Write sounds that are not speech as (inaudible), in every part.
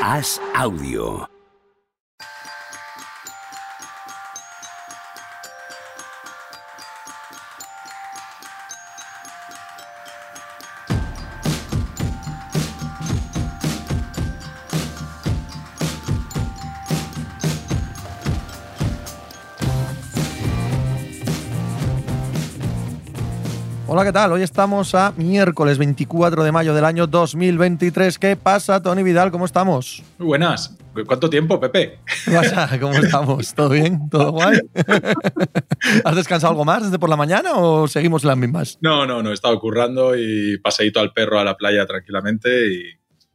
Haz audio. Hola, ¿qué tal? Hoy estamos a miércoles 24 de mayo del año 2023. ¿Qué pasa, Tony Vidal? ¿Cómo estamos? Muy buenas. ¿Cuánto tiempo, Pepe? ¿Qué pasa? ¿Cómo estamos? ¿Todo bien? ¿Todo guay? (laughs) ¿Has descansado algo más desde por la mañana o seguimos las mismas? No, no, no. He estado currando y paseíto al perro a la playa tranquilamente y,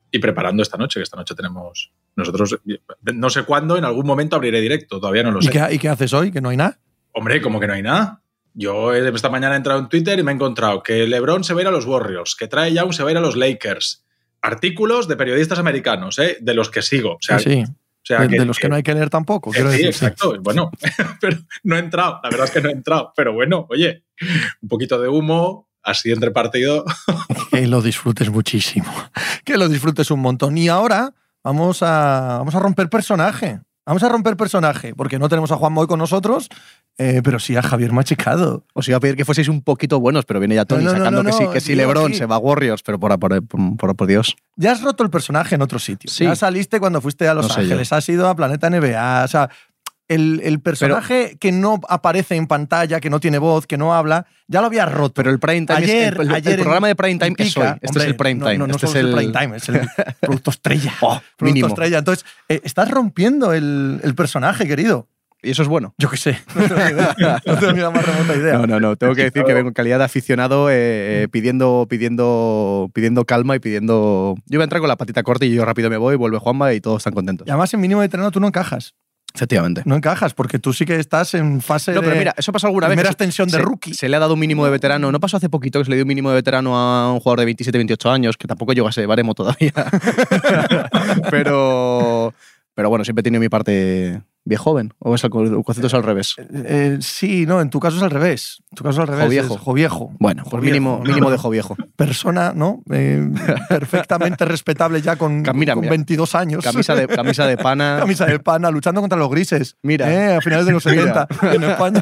y preparando esta noche, que esta noche tenemos nosotros, no sé cuándo, en algún momento abriré directo, todavía no lo ¿Y sé. qué, y qué haces hoy? ¿Que no hay nada? Hombre, como que no hay nada. Yo eh, esta mañana he entrado en Twitter y me he encontrado que LeBron se va a ir a los Warriors, que Trae Young se va a ir a los Lakers. Artículos de periodistas americanos, ¿eh? de los que sigo. O sea, sí. o sea de, de los que no hay que leer tampoco. que quiero sí, decir, exacto. Bueno, (laughs) pero no he entrado. La verdad es que no he entrado. Pero bueno, oye, un poquito de humo, así entre partido. (laughs) Que lo disfrutes muchísimo. Que lo disfrutes un montón. Y ahora vamos a, vamos a romper personaje. Vamos a romper personaje, porque no tenemos a Juan Moy con nosotros, eh, pero sí a Javier Machicado. Os iba a pedir que fueseis un poquito buenos, pero viene ya Tony No, no, no, sacando no, que sí, que sí LeBron se va a Warriors, pero por, por, por, por Dios. Ya has roto el personaje en otro sitio. Sí. Ya saliste cuando fuiste a Los Ángeles, has ido a Planeta NBA. O sea, el, el personaje que no aparece en pantalla, que no tiene voz, que no habla, ya lo habías roto. Pero el prime time Ayer- es, el, ayer el programa de prime time en es hoy. Pica, Este hombre, es el prime no, time. No, no, este solo es el, prime time, es el producto estrella. (laughs) Oh, producto mínimo. estrella. Entonces, eh, estás rompiendo el, el personaje, querido. Y eso es bueno. Yo qué sé. (laughs) No tengo ni idea. No tengo ni la más remota idea. No, no, no. Tengo que decir que vengo en calidad de aficionado eh, eh, pidiendo, pidiendo, pidiendo calma y pidiendo. Yo voy a entrar con la patita corta y yo rápido me voy, vuelve Juanma y todos están contentos. Y además, en mínimo de terreno tú no encajas. Efectivamente. No encajas, porque tú sí que estás en fase No, pero mira, eso pasó alguna vez. primera extensión de se- rookie. Se le ha dado un mínimo de veterano. ¿No pasó hace poquito que se le dio un mínimo de veterano a un jugador de 27, 28 años, que tampoco llegó a ese baremo todavía? (laughs) pero, pero bueno, siempre he tenido mi parte viejo joven. ¿O es el, co- el concepto es al revés? Eh, sí, no, en tu caso es al revés. En tu caso es al revés. Joviejo. es Joviejo. Bueno, pues Joviejo. mínimo, mínimo de viejo. Persona, ¿no? Eh, (laughs) perfectamente respetable ya con, mira, con mira. 22 años. Camisa de, camisa de pana. (laughs) Camisa de pana, luchando contra los grises. Mira. Eh, a finales de los (laughs) Mira. 70 en España.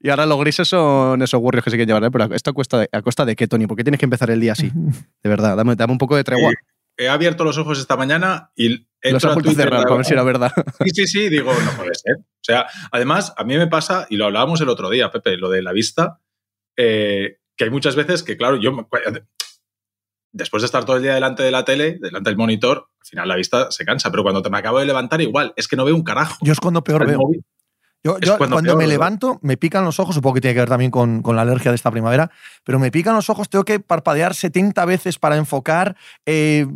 Y ahora los grises son esos warriors que se quieren llevar, ¿eh? pero esto a costa de, a costa de qué, Tony? ¿Por qué tienes que empezar el día así? De verdad, dame, dame un poco de tregua. He abierto los ojos esta mañana y Los has a vuelto a Twitter. cerrar, para ver si era verdad. Sí, sí, sí, digo, no puede ser. O sea, además, a mí me pasa, y lo hablábamos el otro día, Pepe, lo de la vista, eh, que hay muchas veces que, claro, yo, después de estar todo el día delante de la tele, delante del monitor, al final la vista se cansa, pero cuando te me acabo de levantar, igual, es que no veo un carajo. Yo es cuando peor El veo. móvil. Yo, yo cuando cuando, peor, me ¿verdad? levanto, me pican los ojos, supongo que tiene que ver también con, con la alergia de esta primavera, pero me pican los ojos, tengo que parpadear 70 veces para enfocar, eh,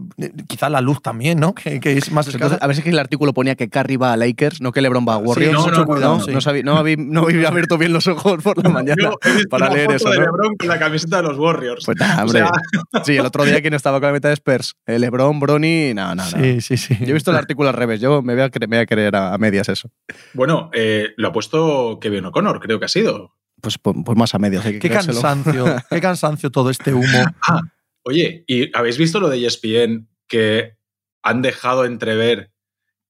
quizá la luz también, ¿no? Que, que es más Pues escasa. entonces, a ver si es que el artículo ponía que Curry va a Lakers, no que LeBron va a Warriors. no, mucho no, cuidado, no, sí. No, sabí- no, habí- no había abierto bien los ojos por la mañana para una leer foto eso, de ¿no? LeBron con la camiseta de los Warriors. Pues nada, O hombre. sea, Sí, el otro día quien estaba con la meta de Spurs, eh, LeBron, Bronny, no, no, no. Sí, sí, sí. Yo he visto el artículo al revés, yo me voy a, cre- me voy a creer a, a medias eso. bueno, eh, lo ha puesto Kevin O'Connor, creo que ha sido. Pues, pues, pues más a medias, hay que Qué creérselo. cansancio, (laughs) qué cansancio todo este humo. Ah, oye, ¿y habéis visto lo de ESPN que han dejado entrever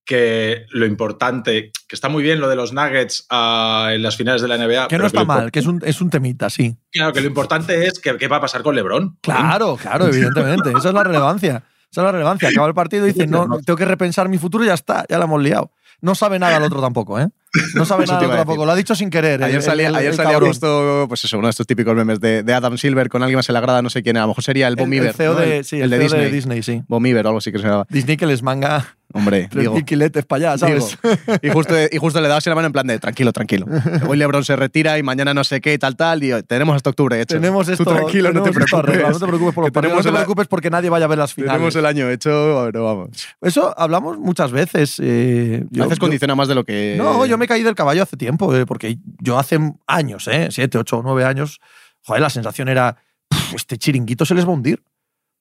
que lo importante, que está muy bien lo de los Nuggets ah, en las finales de la NBA? Que no está mal, que es un, es un temita, sí. Claro, que lo importante es que, qué va a pasar con LeBron. Claro, claro, evidentemente. Esa es la relevancia. Esa es la relevancia. Acaba el partido y dice, no, no, tengo que repensar mi futuro y ya está, ya la hemos liado. No sabe nada el otro tampoco, ¿eh? No sabe (laughs) nada el otro tampoco. Lo ha dicho sin querer. Ayer el- salía, el- ayer salía justo, pues eso, uno de estos típicos memes de, de Adam Silver con alguien más en la grada, no sé quién, a lo mejor sería el Bon El- CEO, ¿no? de, El- sí, el de CEO Disney. de Disney, sí. Bon Iver o algo así que se llamaba. Disney que les manga Hombre, tres para allá, ¿sabes? digo. Y justo, y justo le dabas la mano en plan de tranquilo, tranquilo. Hoy LeBron se retira y mañana no sé qué y tal, tal. Y tenemos hasta octubre hecho. Tenemos Tú esto. tranquilo, no te preocupes. No te preocupes por los Que partidos, No te preocupes porque nadie vaya a ver las finales. Tenemos el año hecho, pero vamos. Eso hablamos muchas veces. eh, yo- veces yo- condiciona más de lo que. No, yo me caí del caballo hace tiempo, eh, porque yo hace años, eh, siete, ocho, nueve años, joder, la sensación era, "Pff, este chiringuito se les va a hundir.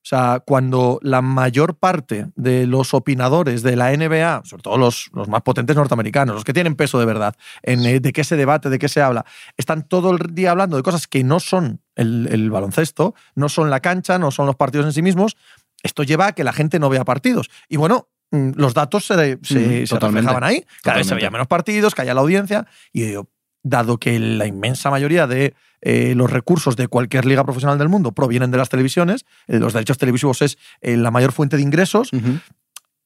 O sea, cuando la mayor parte de los opinadores de la NBA, sobre todo los, los más potentes norteamericanos, los que tienen peso de verdad, en eh, de qué se debate, de qué se habla, están todo el día hablando de cosas que no son el, el baloncesto, no son la cancha, no son los partidos en sí mismos, esto lleva a que la gente no vea partidos. Y bueno, los datos se, se, Mm, se reflejaban ahí. Cada vez se menos partidos, caía la audiencia. Y yo digo, dado que la inmensa mayoría de eh, los recursos de cualquier liga profesional del mundo provienen de las televisiones, eh, los derechos televisivos es eh, la mayor fuente de ingresos,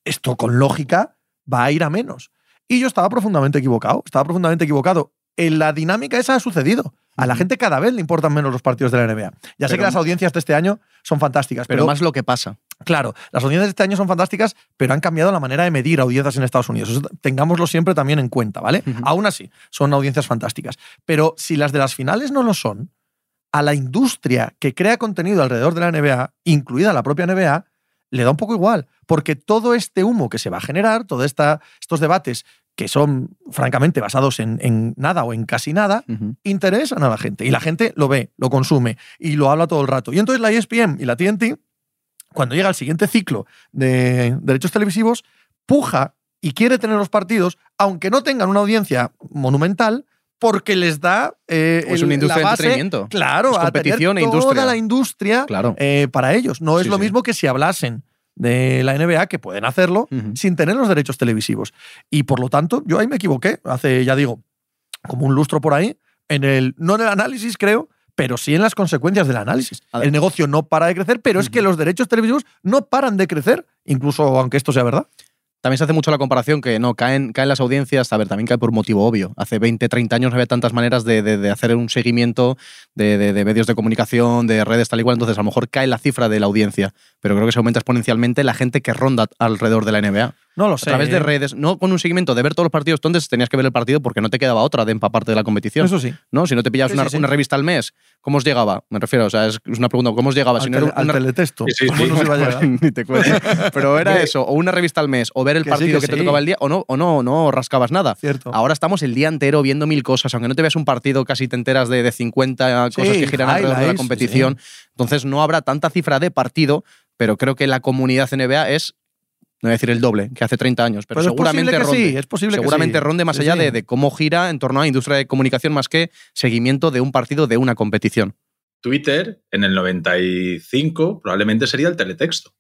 esto con lógica va a ir a menos. Y yo estaba profundamente equivocado, estaba profundamente equivocado. En la dinámica esa ha sucedido. A la gente cada vez le importan menos los partidos de la NBA. Ya sé que las audiencias de este año son fantásticas, Pero pero, más lo que pasa. claro, las audiencias de este año son fantásticas, pero han cambiado la manera de medir audiencias en Estados Unidos. Eso tengámoslo siempre también en cuenta, ¿vale? Aún así, son audiencias fantásticas. Pero si las de las finales no lo son, a la industria que crea contenido alrededor de la NBA, incluida la propia NBA, le da un poco igual, porque todo este humo que se va a generar, todos estos debates que son francamente basados en, en nada o en casi nada, interesan a la gente. Y la gente lo ve, lo consume y lo habla todo el rato. Y entonces la ESPN y la TNT, cuando llega el siguiente ciclo de derechos televisivos, puja y quiere tener los partidos, aunque no tengan una audiencia monumental, porque les da eh, Es el- una industria la de entretenimiento. Claro, Es a tener competición e toda industria. la industria Claro. eh, para ellos. No es Sí, lo sí. mismo que si hablasen de la NBA, que pueden hacerlo, sin tener los derechos televisivos. Y por lo tanto, yo ahí me equivoqué, hace, ya digo, como un lustro por ahí, en el, no en el análisis, creo, pero sí en las consecuencias del análisis. El negocio no para de crecer, pero es que los derechos televisivos no paran de crecer, incluso aunque esto sea verdad. También se hace mucho la comparación que no, caen, caen las audiencias, a ver, también cae por motivo obvio. Hace 20, 30 años no había tantas maneras de, de- de hacer un seguimiento de, de- medios de comunicación, de redes tal y cual, entonces a lo mejor cae la cifra de la audiencia, pero creo que se aumenta exponencialmente la gente que ronda alrededor de la NBA. No lo A sé. través de ¿eh? redes, no con un seguimiento de ver todos los partidos, entonces tenías que ver el partido porque no te quedaba otra de empaparte de la competición. Eso sí. ¿no? Si no te pillabas Sí, una, sí, sí. una revista al mes, ¿cómo os llegaba? Me refiero, o sea, es una pregunta, ¿cómo os llegaba? Al, Si no era tele- al una- teletexto. Sí, sí, ¿Cómo sí. no se iba a (laughs) llegar? Ni te cuento. (laughs) Pero era eso, o una revista al mes, o ver el Que sí, partido que que, te tocaba el día, o no, o no, no rascabas nada. Cierto. Ahora estamos el día entero viendo mil cosas, aunque no te veas un partido, casi te enteras de, de 50 cosas Sí, que giran alrededor de la competición. Entonces no habrá tanta cifra de partido, pero creo que la comunidad NBA es, no voy a decir el doble, que hace 30 años, pero, Pero es seguramente posible que ronde. sí, es posible que seguramente sí. ronde más allá sí. De, de cómo gira en torno a la industria de comunicación más que seguimiento de un partido de una competición. Twitter, en el 95, probablemente sería el teletexto. O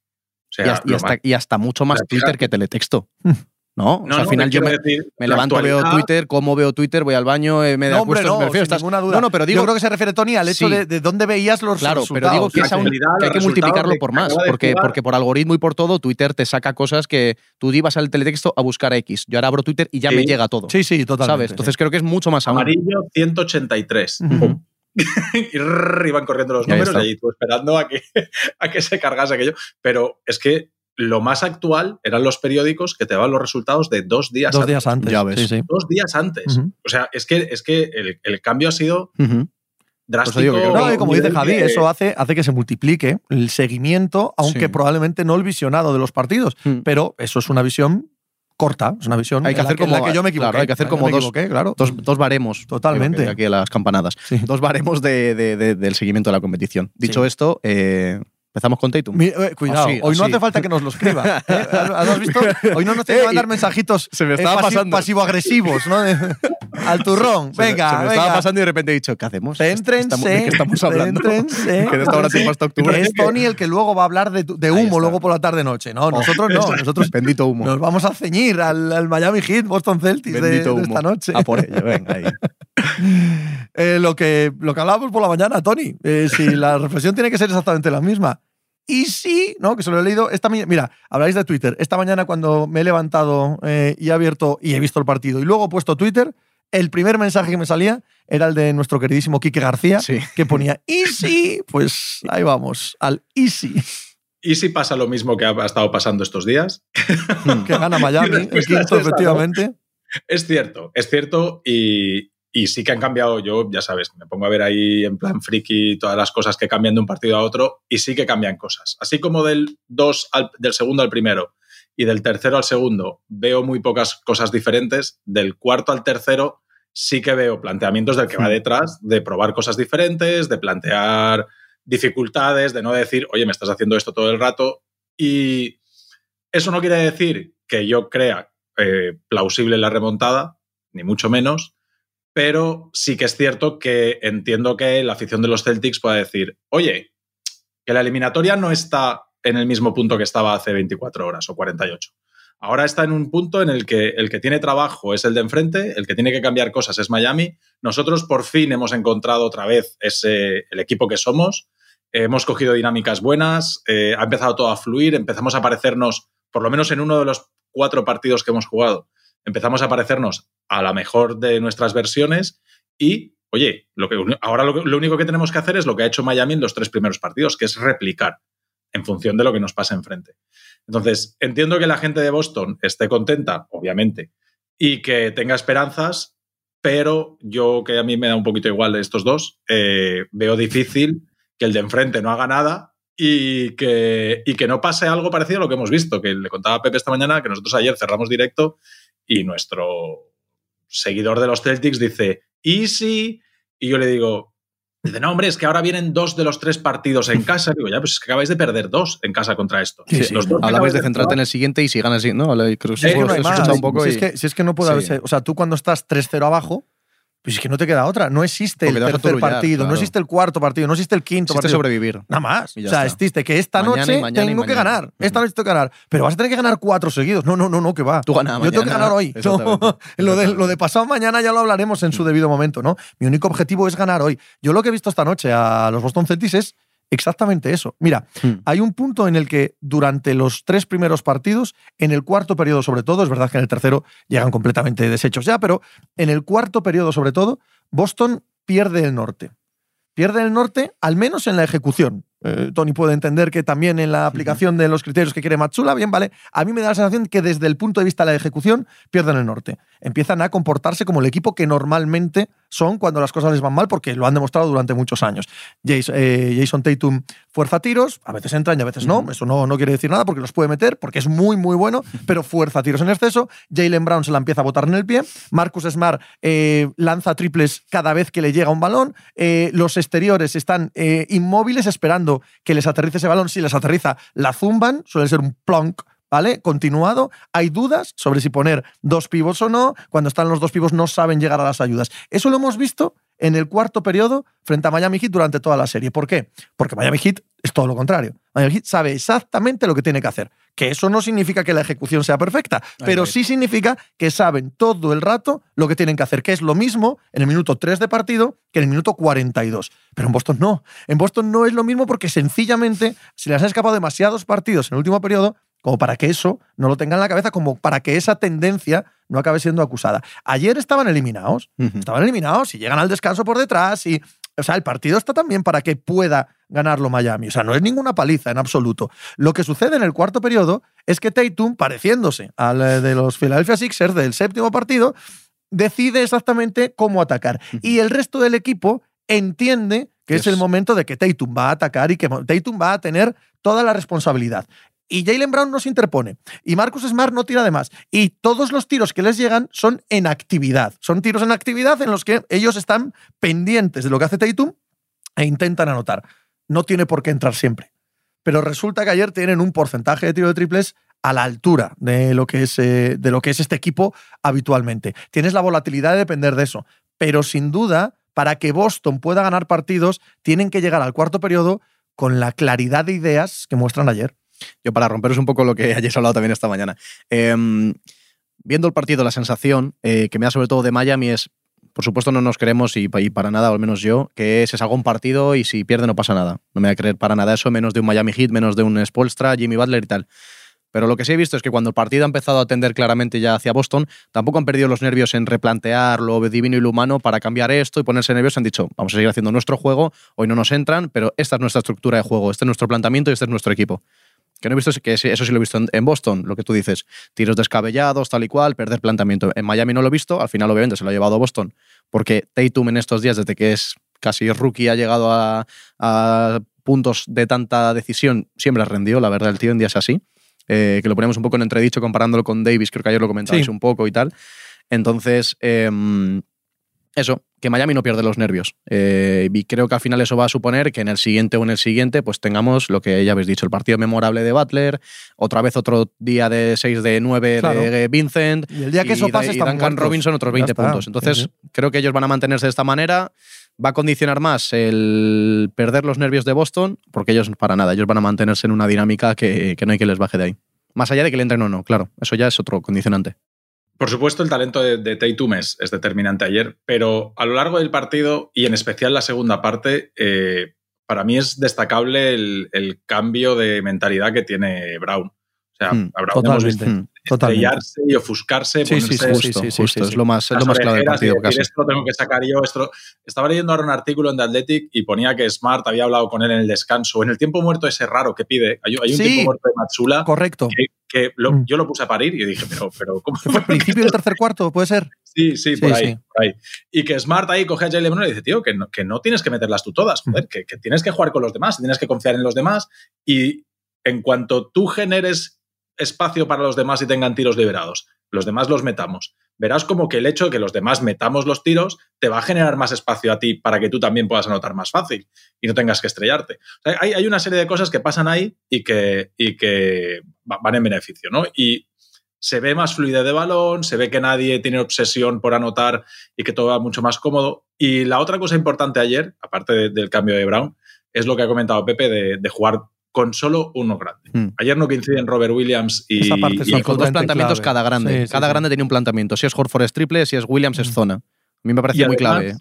sea, y, hasta, y lo hasta- más- y hasta mucho más Twitter que teletexto. (laughs) ¿No? O No, sea, al no, final yo me, me levanto, veo Twitter, cómo veo Twitter, voy al baño, eh, me No, hombre, acuesto, no, me refiero, sin estás- ninguna duda. No, no, pero digo, Yo creo que se refiere, Tony, al hecho Sí. de, de dónde veías los Claro, pero resultados. digo que, es aún- que hay que multiplicarlo por más, porque, porque por algoritmo y por todo, Twitter te saca cosas que tú ibas al teletexto a buscar X. Yo ahora abro Twitter y ya Sí. me llega todo. Sí, sí, totalmente. ¿Sabes? Entonces creo que es mucho más aún. Amarillo 183. Ujú. Pum. (laughs) y rrr, iban corriendo los números y ahí tú esperando a que, (laughs) a que se cargase aquello. Pero es que lo más actual eran los periódicos que te daban los resultados de dos días Dos antes. días antes. Ya ves. Sí, sí. Dos días antes. O sea, es que, es que el, el cambio ha sido drástico. digo que creo No, y como dice Javi, que- eso hace, hace que se multiplique el seguimiento, aunque Sí. probablemente no el visionado de los partidos. Mm. Pero eso es una visión corta, es una visión Hay que en la hacer la como- que yo me equivoqué. claro, hay que hacer como dos- equivoqué, claro. Dos, dos baremos. Totalmente. Aquí a las campanadas. Sí. Dos baremos de- de- de- del seguimiento de la competición. Dicho Sí. esto, eh, empezamos con Tatum. Mi- eh, cuidado, Así, hoy no así. hace falta que nos lo escriba. (laughs) ¿eh? ¿Has visto? Hoy no nos tiene que (laughs) Eh, mandar mensajitos se me eh, estaba pasando. pasivo-agresivos, ¿no? (laughs) Al turrón. Se Venga, se me venga. estaba pasando y de repente he dicho, ¿qué hacemos? Céntrense, ¿De qué estamos hablando? céntrense. que de esta hora tiempo hasta octubre. Es Tony el que luego va a hablar de, de humo está. luego por la tarde-noche. No, nosotros no. Nosotros Bendito humo. nos vamos a ceñir al, al Miami Heat, Boston Celtics de, Bendito de humo. esta noche. A por ello, venga ahí. Eh, lo, que, lo que hablábamos por la mañana, Tony. eh, si la (laughs) reflexión tiene que ser exactamente la misma. Y sí, ¿no? Que se lo he leído esta mañana. Mira, habláis de Twitter. Esta mañana cuando me he levantado eh, y he abierto y he visto el partido y luego he puesto Twitter, el primer mensaje que me salía era el de nuestro queridísimo Quique García, Sí. que ponía Easy. Pues ahí vamos, al Easy, ¿Y si (laughs) pasa lo mismo que ha estado pasando estos días? (laughs) que gana Miami, efectivamente. Es cierto, es cierto y, y sí que han cambiado. Yo, ya sabes, me pongo a ver ahí en plan friki todas las cosas que cambian de un partido a otro y sí que cambian cosas. Así como del, dos al- del segundo al primero y del tercero al segundo veo muy pocas cosas diferentes, del cuarto al tercero sí que veo planteamientos del que va detrás, de probar cosas diferentes, de plantear dificultades, de no decir, oye, me estás haciendo esto todo el rato. Y eso no quiere decir que yo crea eh, plausible la remontada, ni mucho menos, pero sí que es cierto que entiendo que la afición de los Celtics pueda decir, oye, que la eliminatoria no está en el mismo punto que estaba hace 24 horas o 48. Ahora está en un punto en el que el que tiene trabajo es el de enfrente, el que tiene que cambiar cosas es Miami. Nosotros por fin hemos encontrado otra vez ese, el equipo que somos. hemos cogido dinámicas buenas, eh, ha empezado todo a fluir, empezamos a parecernos, por lo menos en uno de los cuatro partidos que hemos jugado, empezamos a parecernos a la mejor de nuestras versiones y oye, lo que, ahora lo, único que tenemos que hacer es lo que ha hecho Miami en los tres primeros partidos, que es replicar en función de lo que nos pasa enfrente. Entonces, entiendo que la gente de Boston esté contenta, obviamente, y que tenga esperanzas, pero yo, que a mí me da un poquito igual de estos dos, eh, veo difícil que el de enfrente no haga nada y que, y que no pase algo parecido a lo que hemos visto, que le contaba a Pepe esta mañana que nosotros ayer cerramos directo y nuestro seguidor de los Celtics dice, easy, y yo le digo, Dice, no, hombre, es que ahora vienen dos de los tres partidos en casa. Digo, ya, pues es que acabáis de perder dos en casa contra esto. Sí, sí. Los dos Hablabais de centrarte en el siguiente y si ganas, ¿no? Creo que no poco si, y... es que, si es que no puede sí. haberse. O sea, tú cuando estás 3-0 abajo, pues es que no te queda otra. No existe Porque el tercer turullar, partido, claro. no existe el cuarto partido, no existe el quinto Existe partido. sobrevivir. Nada más. O sea, existe que esta Mañana noche mañana tengo que ganar. Esta noche tengo que ganar. Pero vas a tener que ganar cuatro seguidos. No, no, no, no, que va. Tú ganas Yo tengo que ganar hoy. (laughs) No, lo, de, lo de pasado mañana ya lo hablaremos en su debido momento, ¿no? Mi único objetivo es ganar hoy. Yo lo que he visto esta noche a los Boston Celtics es exactamente eso. Mira, Hmm. hay un punto en el que durante los tres primeros partidos, en el cuarto periodo sobre todo, es verdad que en el tercero llegan completamente deshechos ya, pero en el cuarto periodo sobre todo, Boston pierde el norte. Pierde el norte, al menos en la ejecución. Eh, Tony puede entender que también en la aplicación de los criterios que quiere Matsula, bien, vale. A mí me da la sensación que desde el punto de vista de la ejecución pierden el norte. Empiezan a comportarse como el equipo que normalmente son cuando las cosas les van mal, porque lo han demostrado durante muchos años. Jason, eh, Jason Tatum fuerza tiros, a veces entran y a veces no. Eso no, no quiere decir nada porque los puede meter, porque es muy, muy bueno, pero fuerza tiros en exceso. Jalen Brown se la empieza a botar en el pie. Marcus Smart eh, lanza triples cada vez que le llega un balón. Los exteriores están inmóviles esperando que les aterrice ese balón. Si les aterriza, la zumban. Suele ser un plonk. ¿Vale? Continuado. Hay dudas sobre si poner dos pivos o no. Cuando están los dos pivos no saben llegar a las ayudas. Eso lo hemos visto en el cuarto periodo frente a Miami Heat durante toda la serie. ¿Por qué? Porque Miami Heat es todo lo contrario. Miami Heat sabe exactamente lo que tiene que hacer. Que eso no significa que la ejecución sea perfecta, pero sí significa que saben todo el rato lo que tienen que hacer, que es lo mismo en el minuto 3 de partido que en el minuto 42. Pero en Boston no. En Boston no es lo mismo porque sencillamente se les han escapado demasiados partidos en el último periodo como para que eso no lo tengan en la cabeza, como para que esa tendencia no acabe siendo acusada. Ayer estaban eliminados, estaban eliminados y llegan al descanso por detrás y o sea, el partido está también para que pueda ganarlo Miami. O sea, no es ninguna paliza en absoluto. Lo que sucede en el cuarto periodo es que Tatum, pareciéndose al eh, de los Philadelphia Sixers del séptimo partido, decide exactamente cómo atacar. Y el resto del equipo entiende que es el momento de que Tatum va a atacar y que Tatum va a tener toda la responsabilidad. Y Jalen Brown no se interpone. Y Marcus Smart no tira de más. Y todos los tiros que les llegan son en actividad. Son tiros en actividad en los que ellos están pendientes de lo que hace Tatum e intentan anotar. No tiene por qué entrar siempre. Pero resulta que ayer tienen un porcentaje de tiro de triples a la altura de lo que es, eh, de lo que es este equipo habitualmente. Tienes la volatilidad de depender de eso. Pero sin duda, para que Boston pueda ganar partidos, tienen que llegar al cuarto periodo con la claridad de ideas que muestran ayer. Yo para romperos un poco lo que (laughs) hayáis hablado también esta mañana. Eh, viendo el partido, la sensación eh, que me da sobre todo de Miami es, por supuesto no nos queremos y, para nada, al menos yo, que se salga un partido y si pierde no pasa nada. No me voy a creer para nada eso, menos de un Miami Heat, menos de un Spolstra, Jimmy Butler y tal. Pero lo que sí he visto es que cuando el partido ha empezado a tender claramente ya hacia Boston, tampoco han perdido los nervios en replantear lo divino y lo humano para cambiar esto y ponerse nerviosos. Han dicho, vamos a seguir haciendo nuestro juego, hoy no nos entran, pero esta es nuestra estructura de juego, este es nuestro planteamiento y este es nuestro equipo. Que no he visto, es que eso sí lo he visto en, Boston, lo que tú dices, tiros descabellados, tal y cual, perder planteamiento. En Miami no lo he visto, al final obviamente se lo ha llevado a Boston, porque Tatum en estos días, desde que es casi rookie, ha llegado a, a puntos de tanta decisión, siempre ha rendido, la verdad, el tío en días así. Eh, que lo ponemos un poco en entredicho comparándolo con Davis, creo que ayer lo comentabais Sí. un poco y tal. Entonces, em, eso, que Miami no pierde los nervios. Eh, y creo que al final eso va a suponer que en el siguiente o en el siguiente, pues tengamos lo que ya habéis dicho, el partido memorable de Butler, otra vez otro día de 6 de 9 Claro. de Vincent. Y el día que eso pase y Duncan muertos. Robinson otros Ya 20 está. puntos. Entonces, Sí, sí. creo que ellos van a mantenerse de esta manera. va a condicionar más el perder los nervios de Boston, porque ellos para nada, ellos van a mantenerse en una dinámica que, que no hay que les baje de ahí. Más allá de que le entren o no, claro, eso ya es otro condicionante. Por supuesto, el talento de, de Tatum es, es, determinante ayer, pero a lo largo del partido y en especial la segunda parte, eh, para mí es destacable el, el, cambio de mentalidad que tiene Brown. O sea, Mm, a Brown hemos visto mm, estrellarse y ofuscarse, Sí, sí, sí, Justo, sí, sí, justo, sí, es lo más, es lo más clave del partido, casi. Esto lo tengo que sacar yo. Esto... Estaba leyendo ahora un artículo en The Athletic y ponía que Smart había hablado con él en el descanso. En el tiempo muerto ese raro que pide. Hay, hay un Sí. tiempo muerto de Matsula Correcto. que, que lo- Mm. yo lo puse a parir y dije, pero, pero ¿cómo ¿Qué fue? (laughs) ¿Principio del tercer cuarto? ¿Puede ser? Sí, sí, Sí, por ahí, sí. por ahí. Y que Smart ahí coge a Jalen Brown y dice, tío, que no, que no tienes que meterlas tú todas, joder, que, que tienes que jugar con los demás, tienes que confiar en los demás y en cuanto tú generes espacio para los demás y tengan tiros liberados, los demás los metamos. Verás como que el hecho de que los demás metamos los tiros te va a generar más espacio a ti para que tú también puedas anotar más fácil y no tengas que estrellarte. Hay, hay una serie de cosas que pasan ahí y que, y que va- van en beneficio, ¿no? Y se ve más fluidez de balón, se ve que nadie tiene obsesión por anotar y que todo va mucho más cómodo. Y la otra cosa importante ayer, aparte de- del cambio de Brown, es lo que ha comentado Pepe de, de jugar con solo uno grande. Mm. Ayer no coinciden Robert Williams y, Esa parte es y- Y con dos planteamientos clave. cada grande. Sí, sí, cada sí. grande tenía un planteamiento. Si es Horford es triple, si es Williams es Mm. zona. A mí me parece Y muy además, clave. ¿eh?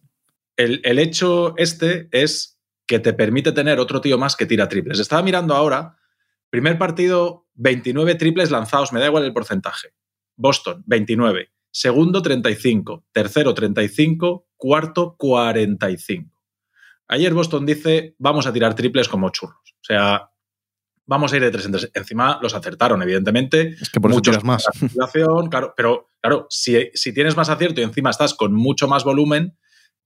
el, el hecho este es que te permite tener otro tío más que tira triples. Estaba mirando ahora, primer partido, 29 triples lanzados, me da igual el porcentaje. Boston, 29. Segundo, 35. Tercero, 35. Cuarto, 45. Ayer Boston dice, vamos a tirar triples como churros. O sea, vamos a ir de tres en tres. Encima los acertaron, evidentemente. Es que por eso Muchos tiras más. claro, pero claro, si, si tienes más acierto y encima estás con mucho más volumen,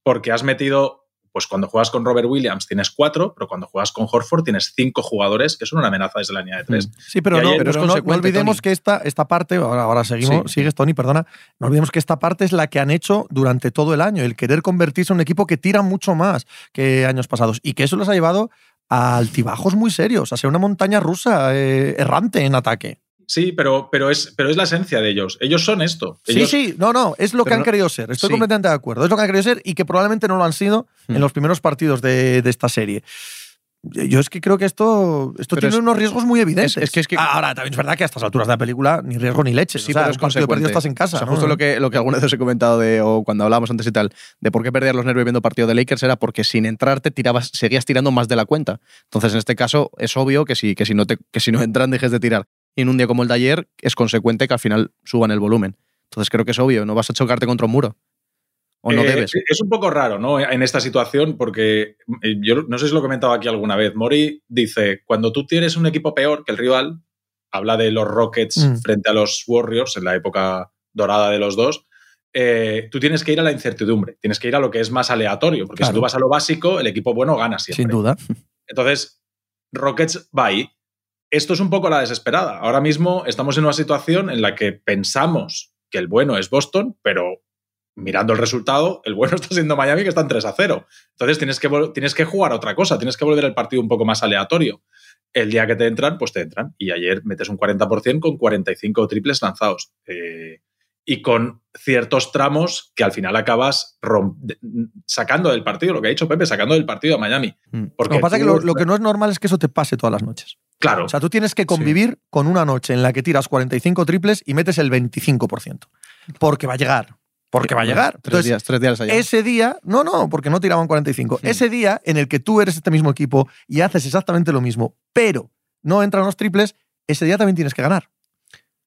porque has metido, pues cuando juegas con Robert Williams tienes cuatro, pero cuando juegas con Horford tienes cinco jugadores, que son una amenaza desde la línea de tres. Sí, pero, no, pero no- olvidemos Tony. que esta, esta parte, ahora, ahora seguimos, Sí. sigues Tony, perdona, no olvidemos que esta parte es la que han hecho durante todo el año, el querer convertirse en un equipo que tira mucho más que años pasados y que eso los ha llevado a altibajos muy serios, a ser una montaña rusa eh, errante en ataque. Sí, pero, pero, es, pero es la esencia de ellos. Ellos son esto. Ellos, Sí, sí, no, no, es lo que han no- querido ser, estoy sí. completamente de acuerdo, es lo que han querido ser y que probablemente no lo han sido Hmm. en los primeros partidos de, de esta serie. Yo es que creo que esto, esto Pero tiene es- unos riesgos muy evidentes. es- es que- es que- Ahora, también es verdad que a estas alturas de la película ni riesgo ni leche. Sí, o sea, pero es partido perdido estás en casa. O sea, ¿no? justo lo que, lo que alguna vez os he comentado de, o cuando hablábamos antes y tal, de por qué perdías los nervios viendo partido de Lakers era porque sin entrarte tirabas, seguías tirando más de la cuenta. Entonces, en este caso, es obvio que si, que si, no, te, que si no (laughs) entran, dejes de tirar. Y en un día como el de ayer, es consecuente que al final suban el volumen. Entonces, creo que es obvio, no vas a chocarte contra un muro. O no Eh. Es un poco raro, ¿no? En esta situación, porque eh, yo no sé si lo he comentado aquí alguna vez. Mori dice: cuando tú tienes un equipo peor que el rival, habla de los Rockets Mm. frente a los Warriors en la época dorada de los dos. eh, tú tienes que ir a la incertidumbre, tienes que ir a lo que es más aleatorio, porque Claro. si tú vas a lo básico, el equipo bueno gana siempre. Sin duda. Entonces, Rockets va ahí. Esto es un poco la desesperada. Ahora mismo estamos en una situación en la que pensamos que el bueno es Boston, pero mirando el resultado, el bueno (laughs) está siendo Miami, que están 3 a 0. Entonces tienes que, tienes que jugar otra cosa, tienes que volver el partido un poco más aleatorio. El día que te entran, pues te entran. Y ayer metes un 40% con 45 triples lanzados. Eh, y con ciertos tramos que al final acabas sacando del partido, lo que ha dicho Pepe, sacando del partido a Miami. Mm. Porque lo que pasa es que lo que no es normal es que eso te pase todas las noches. Claro. O sea, tú tienes que convivir con una noche en la que tiras 45 triples y metes el 25%. Porque va a llegar. Porque va a llegar. Tres Entonces, días, tres días allá. ese día, no, no, porque no tiraban 45. Hmm. Ese día en el que tú eres este mismo equipo y haces exactamente lo mismo, pero no entran los triples, ese día también tienes que ganar.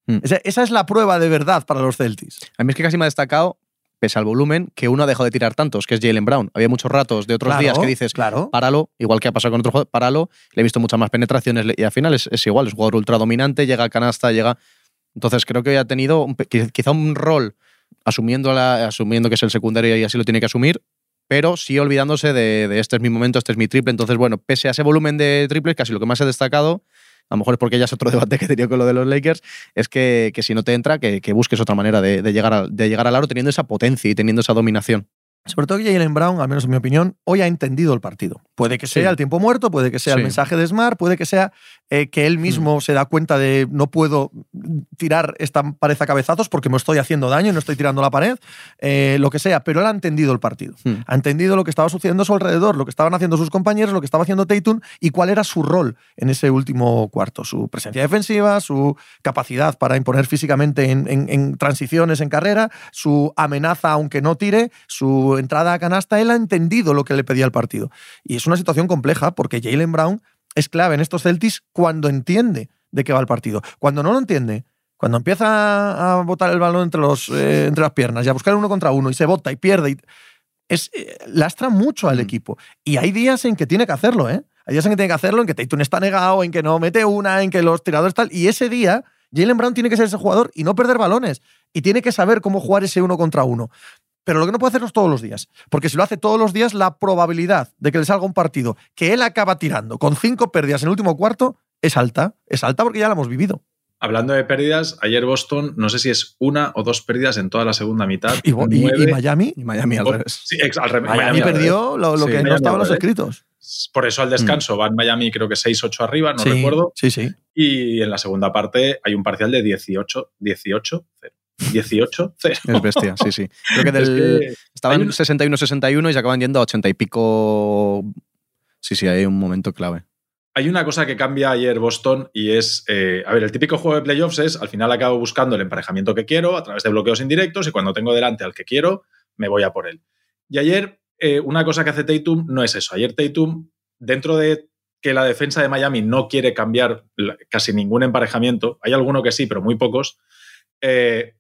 Hmm. Esa, esa es la prueba de verdad para los Celtics. A mí es que casi me ha destacado, pese al volumen, que uno ha dejado de tirar tantos, que es Jalen Brown. Había muchos ratos de otros Claro, días que dices, claro. páralo, igual que ha pasado con otro jugador, páralo, le he visto muchas más penetraciones y al final es, es igual, es un jugador ultra dominante, llega a canasta, llega... Entonces creo que ha tenido un quizá un rol asumiendo, asumiendo que es el secundario y así lo tiene que asumir, pero sí olvidándose de, este es mi momento, este es mi triple. Entonces, bueno, pese a ese volumen de triples, casi lo que más he destacado, a lo mejor es porque ya es otro (laughs) debate que he tenido con lo de los Lakers, es que, que si no te entra, que, que busques otra manera de, llegar de llegar al aro teniendo esa potencia y teniendo esa dominación. Sobre todo que Jalen Brown, al menos en mi opinión, hoy ha entendido el partido. Puede que sea Sí. el tiempo muerto, puede que sea el mensaje de Smart, puede que sea eh, que él mismo se da cuenta de no puedo tirar esta pared a cabezazos porque me estoy haciendo daño y no estoy tirando la pared, eh, lo que sea, pero él ha entendido el partido. Hmm. Ha entendido lo que estaba sucediendo a su alrededor, lo que estaban haciendo sus compañeros, lo que estaba haciendo Tatum y cuál era su rol en ese último cuarto. Su presencia defensiva, su capacidad para imponer físicamente en, en- en transiciones en carrera, su amenaza aunque no tire, su entrada a canasta. Él ha entendido lo que le pedía el partido. Y es una situación compleja porque Jalen Brown es clave en estos Celtics cuando entiende de qué va el partido. Cuando no lo entiende, cuando empieza a botar el balón entre, los, eh, entre las piernas y a buscar uno contra uno y se bota y pierde, y- es, eh, lastra mucho al Mm. equipo. Y hay días en que tiene que hacerlo, ¿eh? Hay días en que tiene que hacerlo, en que Tatum está negado, en que no mete una, en que los tiradores tal. Y ese día, Jalen Brown tiene que ser ese jugador y no perder balones. Y tiene que saber cómo jugar ese uno contra uno. Pero lo que no puede hacerlo es todos los días. Porque si lo hace todos los días, la probabilidad de que le salga un partido que él acaba tirando con cinco pérdidas en el último cuarto es alta. Es alta porque ya la hemos vivido. Hablando de pérdidas, ayer Boston, no sé si es una o dos pérdidas en toda la segunda mitad. Y, Miami, Y Miami al revés. Sí, ex- al revés. Miami, perdió lo, lo Sí, que no Miami estaba en al los escritos. Por eso al descanso van Miami creo que 6-8 arriba, no sí, recuerdo. Sí, sí. Y en la segunda parte hay un parcial de 18, 18, 0. 18, 0. Es bestia, sí, sí. Creo que (laughs) Es del, que estaban hay un- 61-61 y se acaban yendo a 80 y pico. Sí, sí, hay un momento clave. hay una cosa que cambia ayer Boston y es, eh, a ver, el típico juego de playoffs es, al final acabo buscando el emparejamiento que quiero a través de bloqueos indirectos y cuando tengo delante al que quiero, me voy a por él. Y ayer, eh, una cosa que hace Tatum no es eso. Ayer Tatum, dentro de que la defensa de Miami no quiere cambiar casi ningún emparejamiento, hay alguno que sí, pero muy pocos, eh,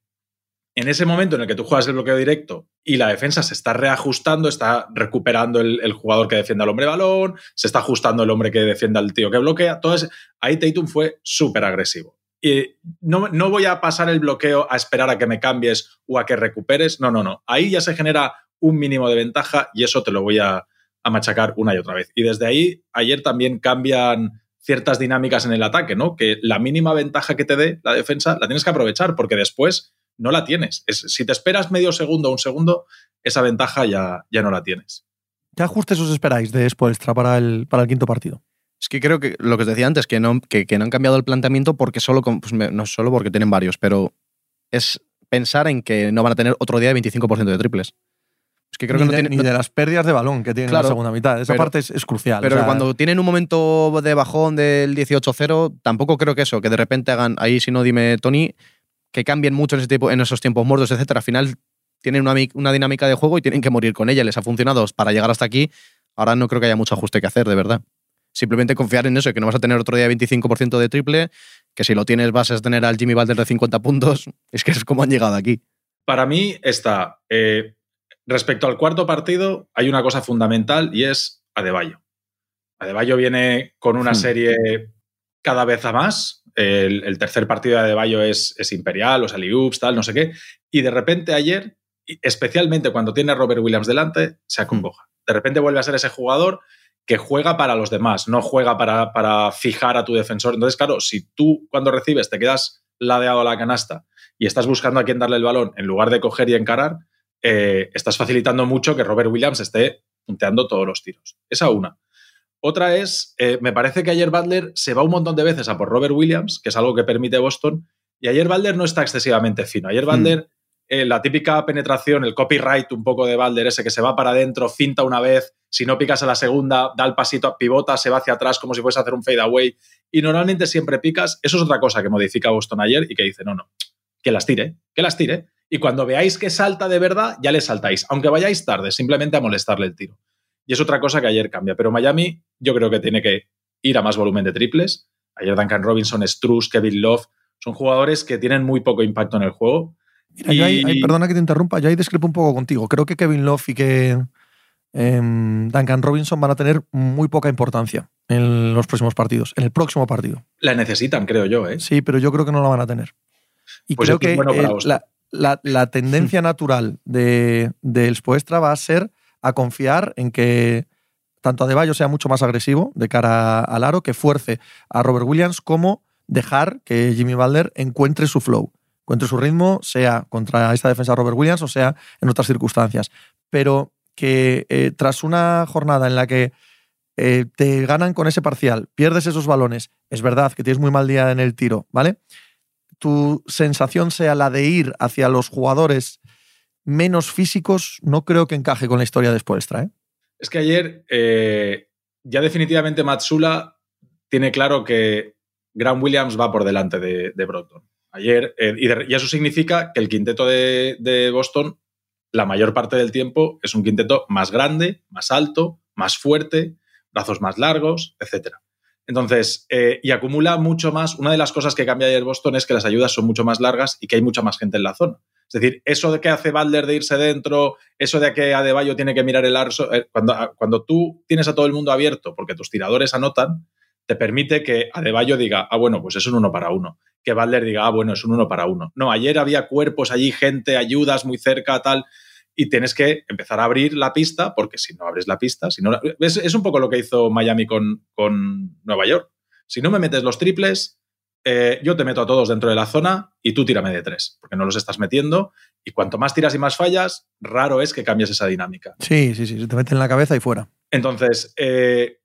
en ese momento en el que tú juegas el bloqueo directo y la defensa se está reajustando, está recuperando el, jugador que defiende al hombre balón, se está ajustando el hombre que defiende al tío que bloquea, todo ahí Tatum fue súper agresivo. Y no, no voy a pasar el bloqueo a esperar a que me cambies o a que recuperes, no, no, no. Ahí ya se genera un mínimo de ventaja y eso te lo voy a, a machacar una y otra vez. Y desde ahí, ayer también cambian ciertas dinámicas en el ataque, ¿no? Que la mínima ventaja que te dé la defensa la tienes que aprovechar porque después no la tienes. Es- si te esperas medio segundo o un segundo, esa ventaja ya, ya no la tienes. ¿Qué ajustes os esperáis de Spoelstra para el, para el quinto partido? Es que creo que lo que os decía antes, que no, que, que no han cambiado el planteamiento porque solo, con- pues me- no solo porque tienen varios, pero es pensar en que no van a tener otro día de 25% de triples. Es que creo ni que no de, tienen. ni no- de las pérdidas de balón que tienen en Claro, la segunda mitad. Esa pero- parte es, es crucial. Pero o sea, cuando tienen un momento de bajón del 18-0, tampoco creo que eso, que de repente hagan, ahí si no dime Tony, que cambien mucho en, ese tipo, en esos tiempos muertos, etcétera. Al final tienen una, una dinámica de juego y tienen que morir con ella. Les ha funcionado para llegar hasta aquí. Ahora no creo que haya mucho ajuste que hacer, de verdad. Simplemente confiar en eso, que no vas a tener otro día 25% de triple, que si lo tienes vas a tener al Jimmy Butler de 50 puntos. (laughs) Es que es como han llegado aquí. Para mí está, eh, respecto al cuarto partido, hay una cosa fundamental y es Adebayo. Adebayo viene con una Hmm. serie cada vez a más. El, el tercer partido de Adebayo es, es imperial, los alley-oops, tal, no sé qué. Y de repente ayer, especialmente cuando tiene a Robert Williams delante, se acongoja. De repente vuelve a ser ese jugador que juega para los demás, no juega para, para fijar a tu defensor. Entonces, claro, si tú cuando recibes te quedas ladeado a la canasta y estás buscando a quién darle el balón en lugar de coger y encarar, eh, estás facilitando mucho que Robert Williams esté punteando todos los tiros. Esa una. Otra es, eh, me parece que ayer Butler se va un montón de veces a por Robert Williams, que es algo que permite Boston, y ayer Butler no está excesivamente fino. Ayer Butler, eh, la típica penetración, el copyright un poco de Butler, ese que se va para adentro, finta una vez, si no picas a la segunda, da el pasito, pivota, se va hacia atrás como si fuese a hacer un fade away, y normalmente siempre picas. Eso es otra cosa que modifica Boston ayer y que dice, no, no, que las tire, que las tire. Y cuando veáis que salta de verdad, ya le saltáis, aunque vayáis tarde, simplemente a molestarle el tiro. Y es otra cosa que ayer cambia. Pero Miami, yo creo que tiene que ir a más volumen de triples. Ayer Duncan Robinson, Struz, Kevin Love, son jugadores que tienen muy poco impacto en el juego. Mira, yo ahí- Y- perdona que te interrumpa, yo ahí discrepo un poco contigo. Creo que Kevin Love y que em, Duncan Robinson van a tener muy poca importancia en los próximos partidos, en el próximo partido. La necesitan, creo yo, ¿eh? Sí, pero yo creo que no la van a tener. Y Pues creo es que bueno para eh, la- la tendencia (laughs) natural de, del Spoestra va a ser a confiar en que tanto Adebayo sea mucho más agresivo de cara al aro, que fuerce a Robert Williams, como dejar que Jimmy Butler encuentre su flow, encuentre su ritmo, sea contra esta defensa de Robert Williams o sea en otras circunstancias. Pero que eh, tras una jornada en la que eh, te ganan con ese parcial, pierdes esos balones, es verdad que tienes muy mal día en el tiro, ¿vale? Tu sensación sea la de ir hacia los jugadores menos físicos, no creo que encaje con la historia de Spoelstra, ¿eh? Es que ayer eh, ya definitivamente Matsula tiene claro que Grant Williams va por delante de, de Brockton. Ayer, eh, y, eso significa que el quinteto de, de Boston, la mayor parte del tiempo, es un quinteto más grande, más alto, más fuerte, brazos más largos, etc. Entonces, eh, y acumula mucho más. Una de las cosas que cambia ayer Boston es que las ayudas son mucho más largas y que hay mucha más gente en la zona. Es decir, eso de que hace Butler de irse dentro, eso de que Adebayo tiene que mirar el arso, eh, cuando, a- cuando tú tienes a todo el mundo abierto porque tus tiradores anotan, te permite que Adebayo diga, ah, bueno, pues es un uno para uno. Que Butler diga, ah, bueno, es un uno para uno. No, ayer había cuerpos allí, gente, ayudas muy cerca, tal, y tienes que empezar a abrir la pista, porque si no abres la pista, si no la- es, es un poco lo que hizo Miami con, con Nueva York. Si no me metes los triples, eh, yo te meto a todos dentro de la zona y tú tírame de tres, porque no los estás metiendo. Y cuanto más tiras y más fallas, raro es que cambies esa dinámica. Sí, sí, sí, se te mete en la cabeza y fuera. Entonces, eh,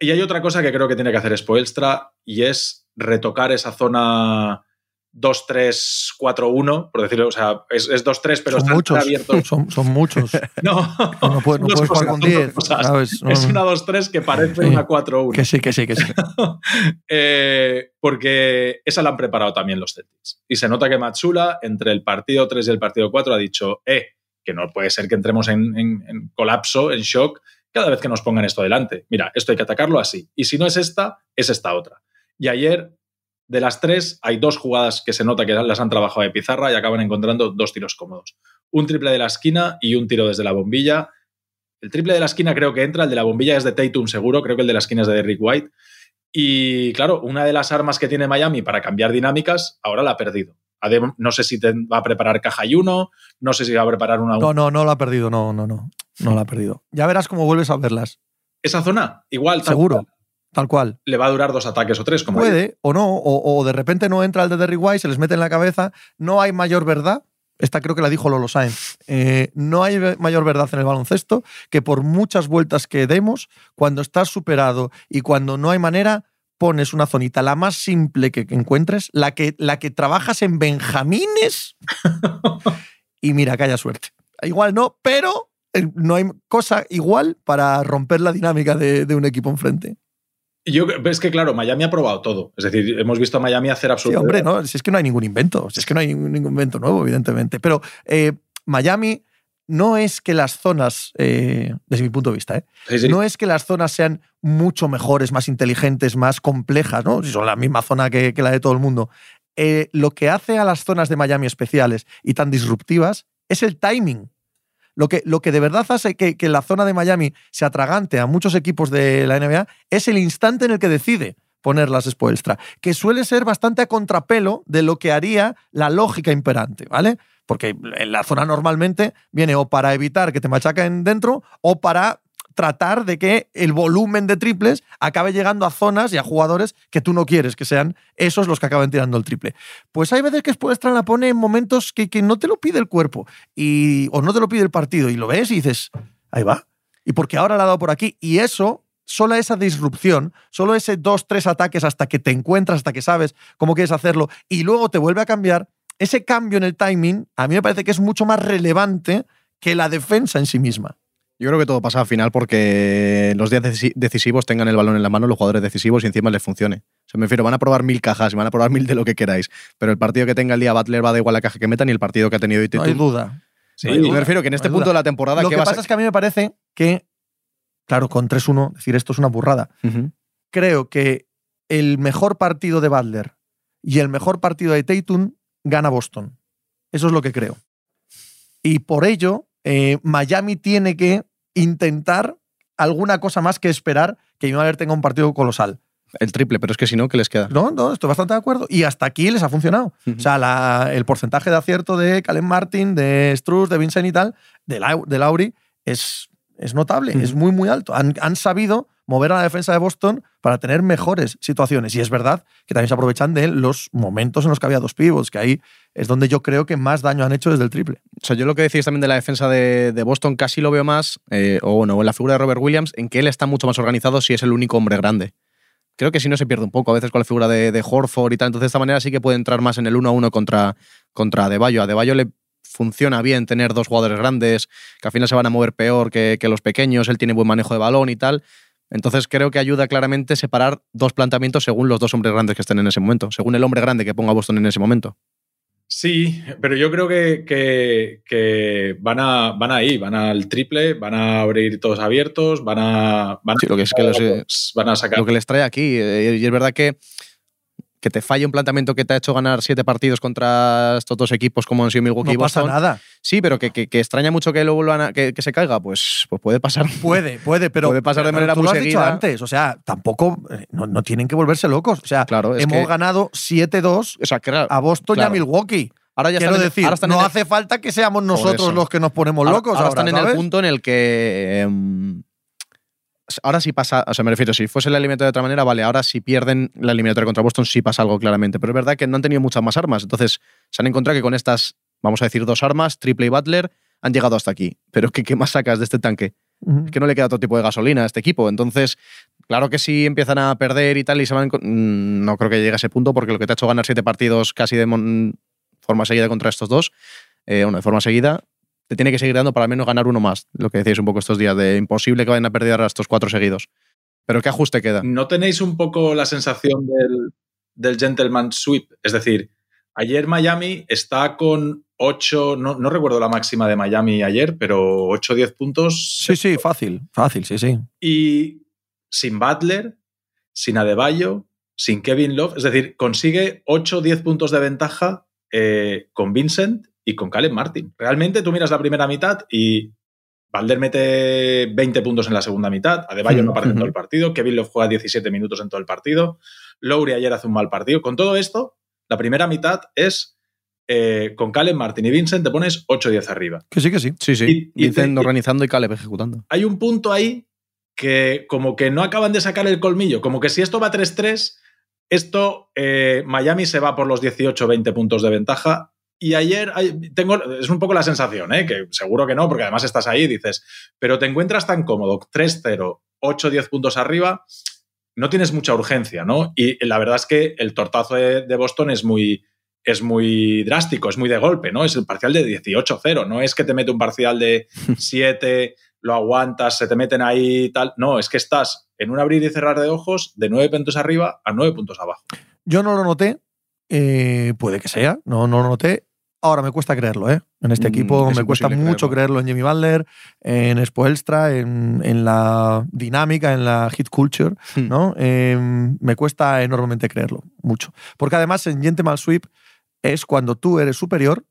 y hay otra cosa que creo que tiene que hacer Spoelstra y es retocar esa zona 2-3-4-1, por decirlo, o sea, es, es 2-3, pero son está muchos, abierto. (laughs) son, son muchos. (laughs) No, No, no puedes, no puedes jugar cosas, con son dos 10. cosas. ¿sabes? No, Es una 2-3 que parece Sí. una 4-1. Que sí, que sí, que sí. (laughs) Eh, porque esa la han preparado también los Celtics. Y se nota que Matsula, entre el partido 3 y el partido 4, ha dicho, eh, que no puede ser que entremos en, en- en colapso, en shock, cada vez que nos pongan esto delante. Mira, esto hay que atacarlo así. Y si no es esta, es esta otra. Y ayer, de las tres, hay dos jugadas que se nota que las han trabajado de pizarra y acaban encontrando dos tiros cómodos. Un triple de la esquina y un tiro desde la bombilla. El triple de la esquina creo que entra, el de la bombilla es de Tatum seguro, creo que el de la esquina es de Derrick White. Y claro, una de las armas que tiene Miami para cambiar dinámicas, ahora la ha perdido. No sé si te va a preparar caja y uno, no sé si va a preparar una. No, no, no lo ha perdido, no, no, no. No lo ha perdido. Ya verás cómo vuelves a verlas. Esa zona, igual, Seguro. Tal cual. le va a durar dos ataques o tres, como ayer. Puede o no, o, o de repente no entra el de Derrick White, se les mete en la cabeza. No hay mayor verdad. Esta creo que la dijo Lolo Sainz. Eh, no hay mayor verdad en el baloncesto que por muchas vueltas que demos, cuando estás superado y cuando no hay manera, pones una zonita, la más simple que que encuentres, la que, la que trabajas en Benjamines (laughs) y mira, que haya suerte. Igual no, pero eh, no hay cosa igual para romper la dinámica de, de un equipo enfrente. Yo, es que, claro, Miami ha probado todo. Es decir, hemos visto a Miami hacer Sí, absolutamente. hombre, no, si es que no hay ningún invento, si es que no hay ningún ningún invento nuevo, evidentemente. Pero eh, Miami no es que las zonas, eh, desde mi punto de vista, ¿eh? Sí, sí. no es que las zonas sean mucho mejores, más inteligentes, más complejas, ¿no? Si son la misma zona que, que la de todo el mundo. Eh, lo que hace a las zonas de Miami especiales y tan disruptivas es el timing. Lo que, lo que de verdad hace que, que la zona de Miami se atragante a muchos equipos de la NBA es el instante en el que decide ponerlas Spoelstra, que suele ser bastante a contrapelo de lo que haría la lógica imperante, ¿vale? Porque en la zona normalmente viene o para evitar que te machaquen dentro o para tratar de que el volumen de triples acabe llegando a zonas y a jugadores que tú no quieres que sean esos los que acaben tirando el triple. Pues hay veces que Spoelstra la pone en momentos que, que no te lo pide el cuerpo y, o no te lo pide el partido y lo ves y dices, ahí va. Y porque ahora la ha dado por aquí. Y eso, solo esa disrupción, solo ese dos, tres ataques hasta que te encuentras, hasta que sabes cómo quieres hacerlo y luego te vuelve a cambiar, ese cambio en el timing a mí me parece que es mucho más relevante que la defensa en sí misma. Yo creo que todo pasa al final porque los días deci- decisivos tengan el balón en la mano los jugadores decisivos y encima les funcione. O sea, me refiero, van a probar mil cajas, van a probar mil de lo que queráis, pero el partido que tenga el día Butler va da igual la caja que metan y el partido que ha tenido hoy No hay duda. Sí, No hay- me refiero que en este no punto duda. de la temporada Lo ¿qué que vas a- pasa es que a mí me parece que, claro, con 3-1, decir esto es una burrada. Creo que el mejor partido de Butler y el mejor partido de Tatum gana Boston. Eso es lo que creo. Y por ello, eh, Miami tiene que intentar alguna cosa más que esperar que Butler tenga un partido colosal. El triple, pero es que si no, ¿qué les queda? No, no, estoy bastante de acuerdo. Y hasta aquí les ha funcionado. O sea, la- el porcentaje de acierto de Calen Martin, de Struz, de Vincent y tal, de, Lau- de Lauri, es, es notable, es muy, muy alto. Han, han sabido mover a la defensa de Boston para tener mejores situaciones. Y es verdad que también se aprovechan de los momentos en los que había dos pivots, que ahí es donde yo creo que más daño han hecho desde el triple. O sea, yo lo que decís también de la defensa de, Boston casi lo veo más, eh, o bueno, en la figura de Robert Williams, en que él está mucho más organizado si es el único hombre grande. Creo que si no se pierde un poco a veces con la figura de, de Horford y tal. Entonces, de esta manera sí que puede entrar más en el 1 a 1 contra, contra Adebayo. A Adebayo le funciona bien tener dos jugadores grandes que al final se van a mover peor que, que los pequeños. Él tiene buen manejo de balón y tal. Entonces creo que ayuda claramente separar dos planteamientos según los dos hombres grandes que estén en ese momento, según el hombre grande que ponga Boston en ese momento. Sí, pero yo creo que, que, van, a, van ahí, van al triple, van a abrir todos abiertos, van a, van lo que es que van a sacar. Lo que les trae aquí, eh, y es verdad que que te falle un planteamiento que te ha hecho ganar siete partidos contra estos dos equipos como han sido Milwaukee no y Boston. pasa nada. Sí, pero que, extraña mucho que luego que, se caiga, pues, pues puede pasar. Puede, puede, pero puede pasar de manera tú muy lo has dicho antes, o sea, tampoco eh, no, tienen que volverse locos. O sea, claro, hemos ganado 7-2 o sea, a Boston y a Milwaukee. Ahora ya Quiero decir, no hace falta que seamos nosotros los que nos ponemos locos. Ahora, están en el punto en el que em, ahora sí pasa, o sea, me refiero, si fuese la eliminatoria de otra manera, vale, ahora si pierden la eliminatoria contra Boston sí pasa algo claramente, pero es verdad que no han tenido muchas más armas, entonces se han encontrado que con estas, vamos a decir, dos armas, Triple y Butler, han llegado hasta aquí. Pero ¿qué, qué más sacas de este tanque? Es que no le queda otro tipo de gasolina a este equipo, entonces, claro que si empiezan a perder y tal y se van, mm, no creo que llegue a ese punto porque lo que te ha hecho ganar siete partidos casi de forma seguida contra estos dos, eh, bueno, de forma seguida, te tiene que seguir dando para al menos ganar uno más. Lo que decíais un poco estos días, de imposible que vayan a perder a estos cuatro seguidos. Pero ¿qué ajuste queda? ¿No tenéis un poco la sensación del, del gentleman sweep? Es decir, ayer Miami está con 8, no, no, recuerdo la máxima de Miami ayer, pero 8 o 10 puntos. Sí, sí, fácil, fácil, sí, sí. Y sin Butler, sin Adebayo, sin Kevin Love, es decir, consigue 8 o 10 puntos de ventaja eh, con Vincent y con Caleb Martin. Realmente tú miras la primera mitad y Valder mete 20 puntos en la segunda mitad, Adebayo no aparece en todo el partido, Kevin Love juega 17 minutos en todo el partido, Lowry ayer hace un mal partido. Con todo esto, la primera mitad es eh, con Caleb Martin y Vincent te pones 8-10 arriba. Que sí, que sí. Sí, sí. Y, Vincent organizando y Caleb ejecutando. Hay un punto ahí que como que no acaban de sacar el colmillo, como que si esto va 3-3, esto eh, Miami se va por los 18-20 puntos de ventaja y ayer tengo, es un poco la sensación, ¿eh? que seguro que no, porque además estás ahí y dices, pero te encuentras tan cómodo, 3-0, 8-10 puntos arriba, no tienes mucha urgencia, ¿no? Y la verdad es que el tortazo de, Boston es muy, es muy drástico, es muy de golpe, ¿no? Es el parcial de 18-0, no es que te mete un parcial de (laughs) 7, lo aguantas, se te meten ahí y tal. No, es que estás en un abrir y cerrar de ojos de 9 puntos arriba a 9 puntos abajo. Yo no lo noté, eh, puede que sea, no, no lo noté. Ahora me cuesta creerlo, ¿eh? En este mm, equipo me cuesta mucho creerlo. en Jimmy Butler, en Spoelstra, en, en, la dinámica, en la hit culture, hmm. ¿no? Em, me cuesta enormemente creerlo, mucho. Porque además en Gentleman Sweep es cuando tú eres superior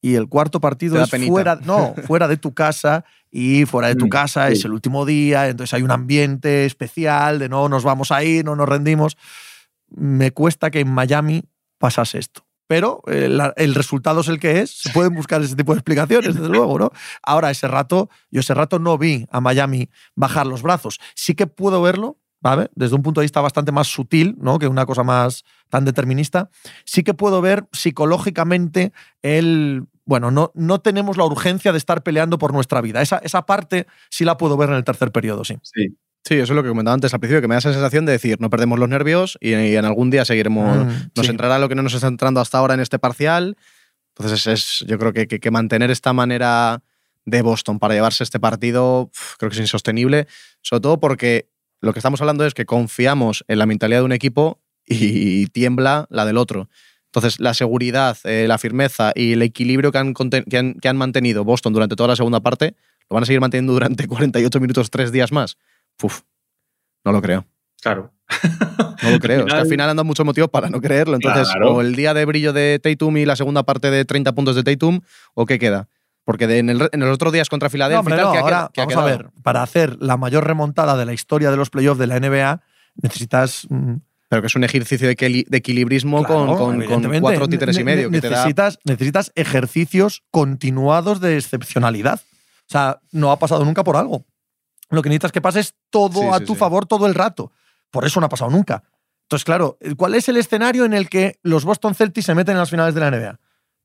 y el cuarto partido es fuera, no, (laughs) fuera de tu casa y fuera de tu hmm, casa es el último día, entonces hay un ambiente especial de no nos vamos a ir, no nos rendimos. Me cuesta que en Miami pasase esto pero eh, el, resultado es el que es. Se pueden buscar ese tipo de explicaciones, desde luego, ¿no? Ahora, ese rato, yo ese rato no vi a Miami bajar los brazos. Sí que puedo verlo, ¿vale? Desde un punto de vista bastante más sutil, ¿no? Que una cosa más tan determinista. Sí que puedo ver psicológicamente el. Bueno, no, no tenemos la urgencia de estar peleando por nuestra vida. Esa, esa parte sí la puedo ver en el tercer periodo, sí. Sí, Sí, eso es lo que comentaba antes al principio, que me da esa sensación de decir, no perdemos los nervios y, en algún día seguiremos, mm, nos entrará lo que no nos está entrando hasta ahora en este parcial. Entonces, es, yo creo que, que, mantener esta manera de Boston para llevarse este partido, creo que es insostenible, sobre todo porque lo que estamos hablando es que confiamos en la mentalidad de un equipo y, tiembla la del otro. Entonces, la seguridad, eh, la firmeza y el equilibrio que han, que han, que han mantenido Boston durante toda la segunda parte, lo van a seguir manteniendo durante (laughs) 48 minutos, tres días más. Uf, no lo creo. Claro. No lo creo. (laughs) es que al final han dado muchos motivos para no creerlo. Entonces, o el día de brillo de Tatum y la segunda parte de 30 puntos de Tatum, o qué queda. Porque en, el, en, los otros días contra Filadelfia. No, ahora, vamos a ver, para hacer la mayor remontada de la historia de los playoffs de la NBA, necesitas. Mm, pero que es un ejercicio de, equilibrismo con, con, cuatro títeres y medio. necesitas, necesitas ejercicios continuados de excepcionalidad. O sea, no ha pasado nunca por algo. Lo que necesitas que pase es todo Sí, a sí, tu sí. favor todo el rato. Por eso no ha pasado nunca. Entonces, claro, ¿cuál es el escenario en el que los Boston Celtics se meten en las finales de la NBA?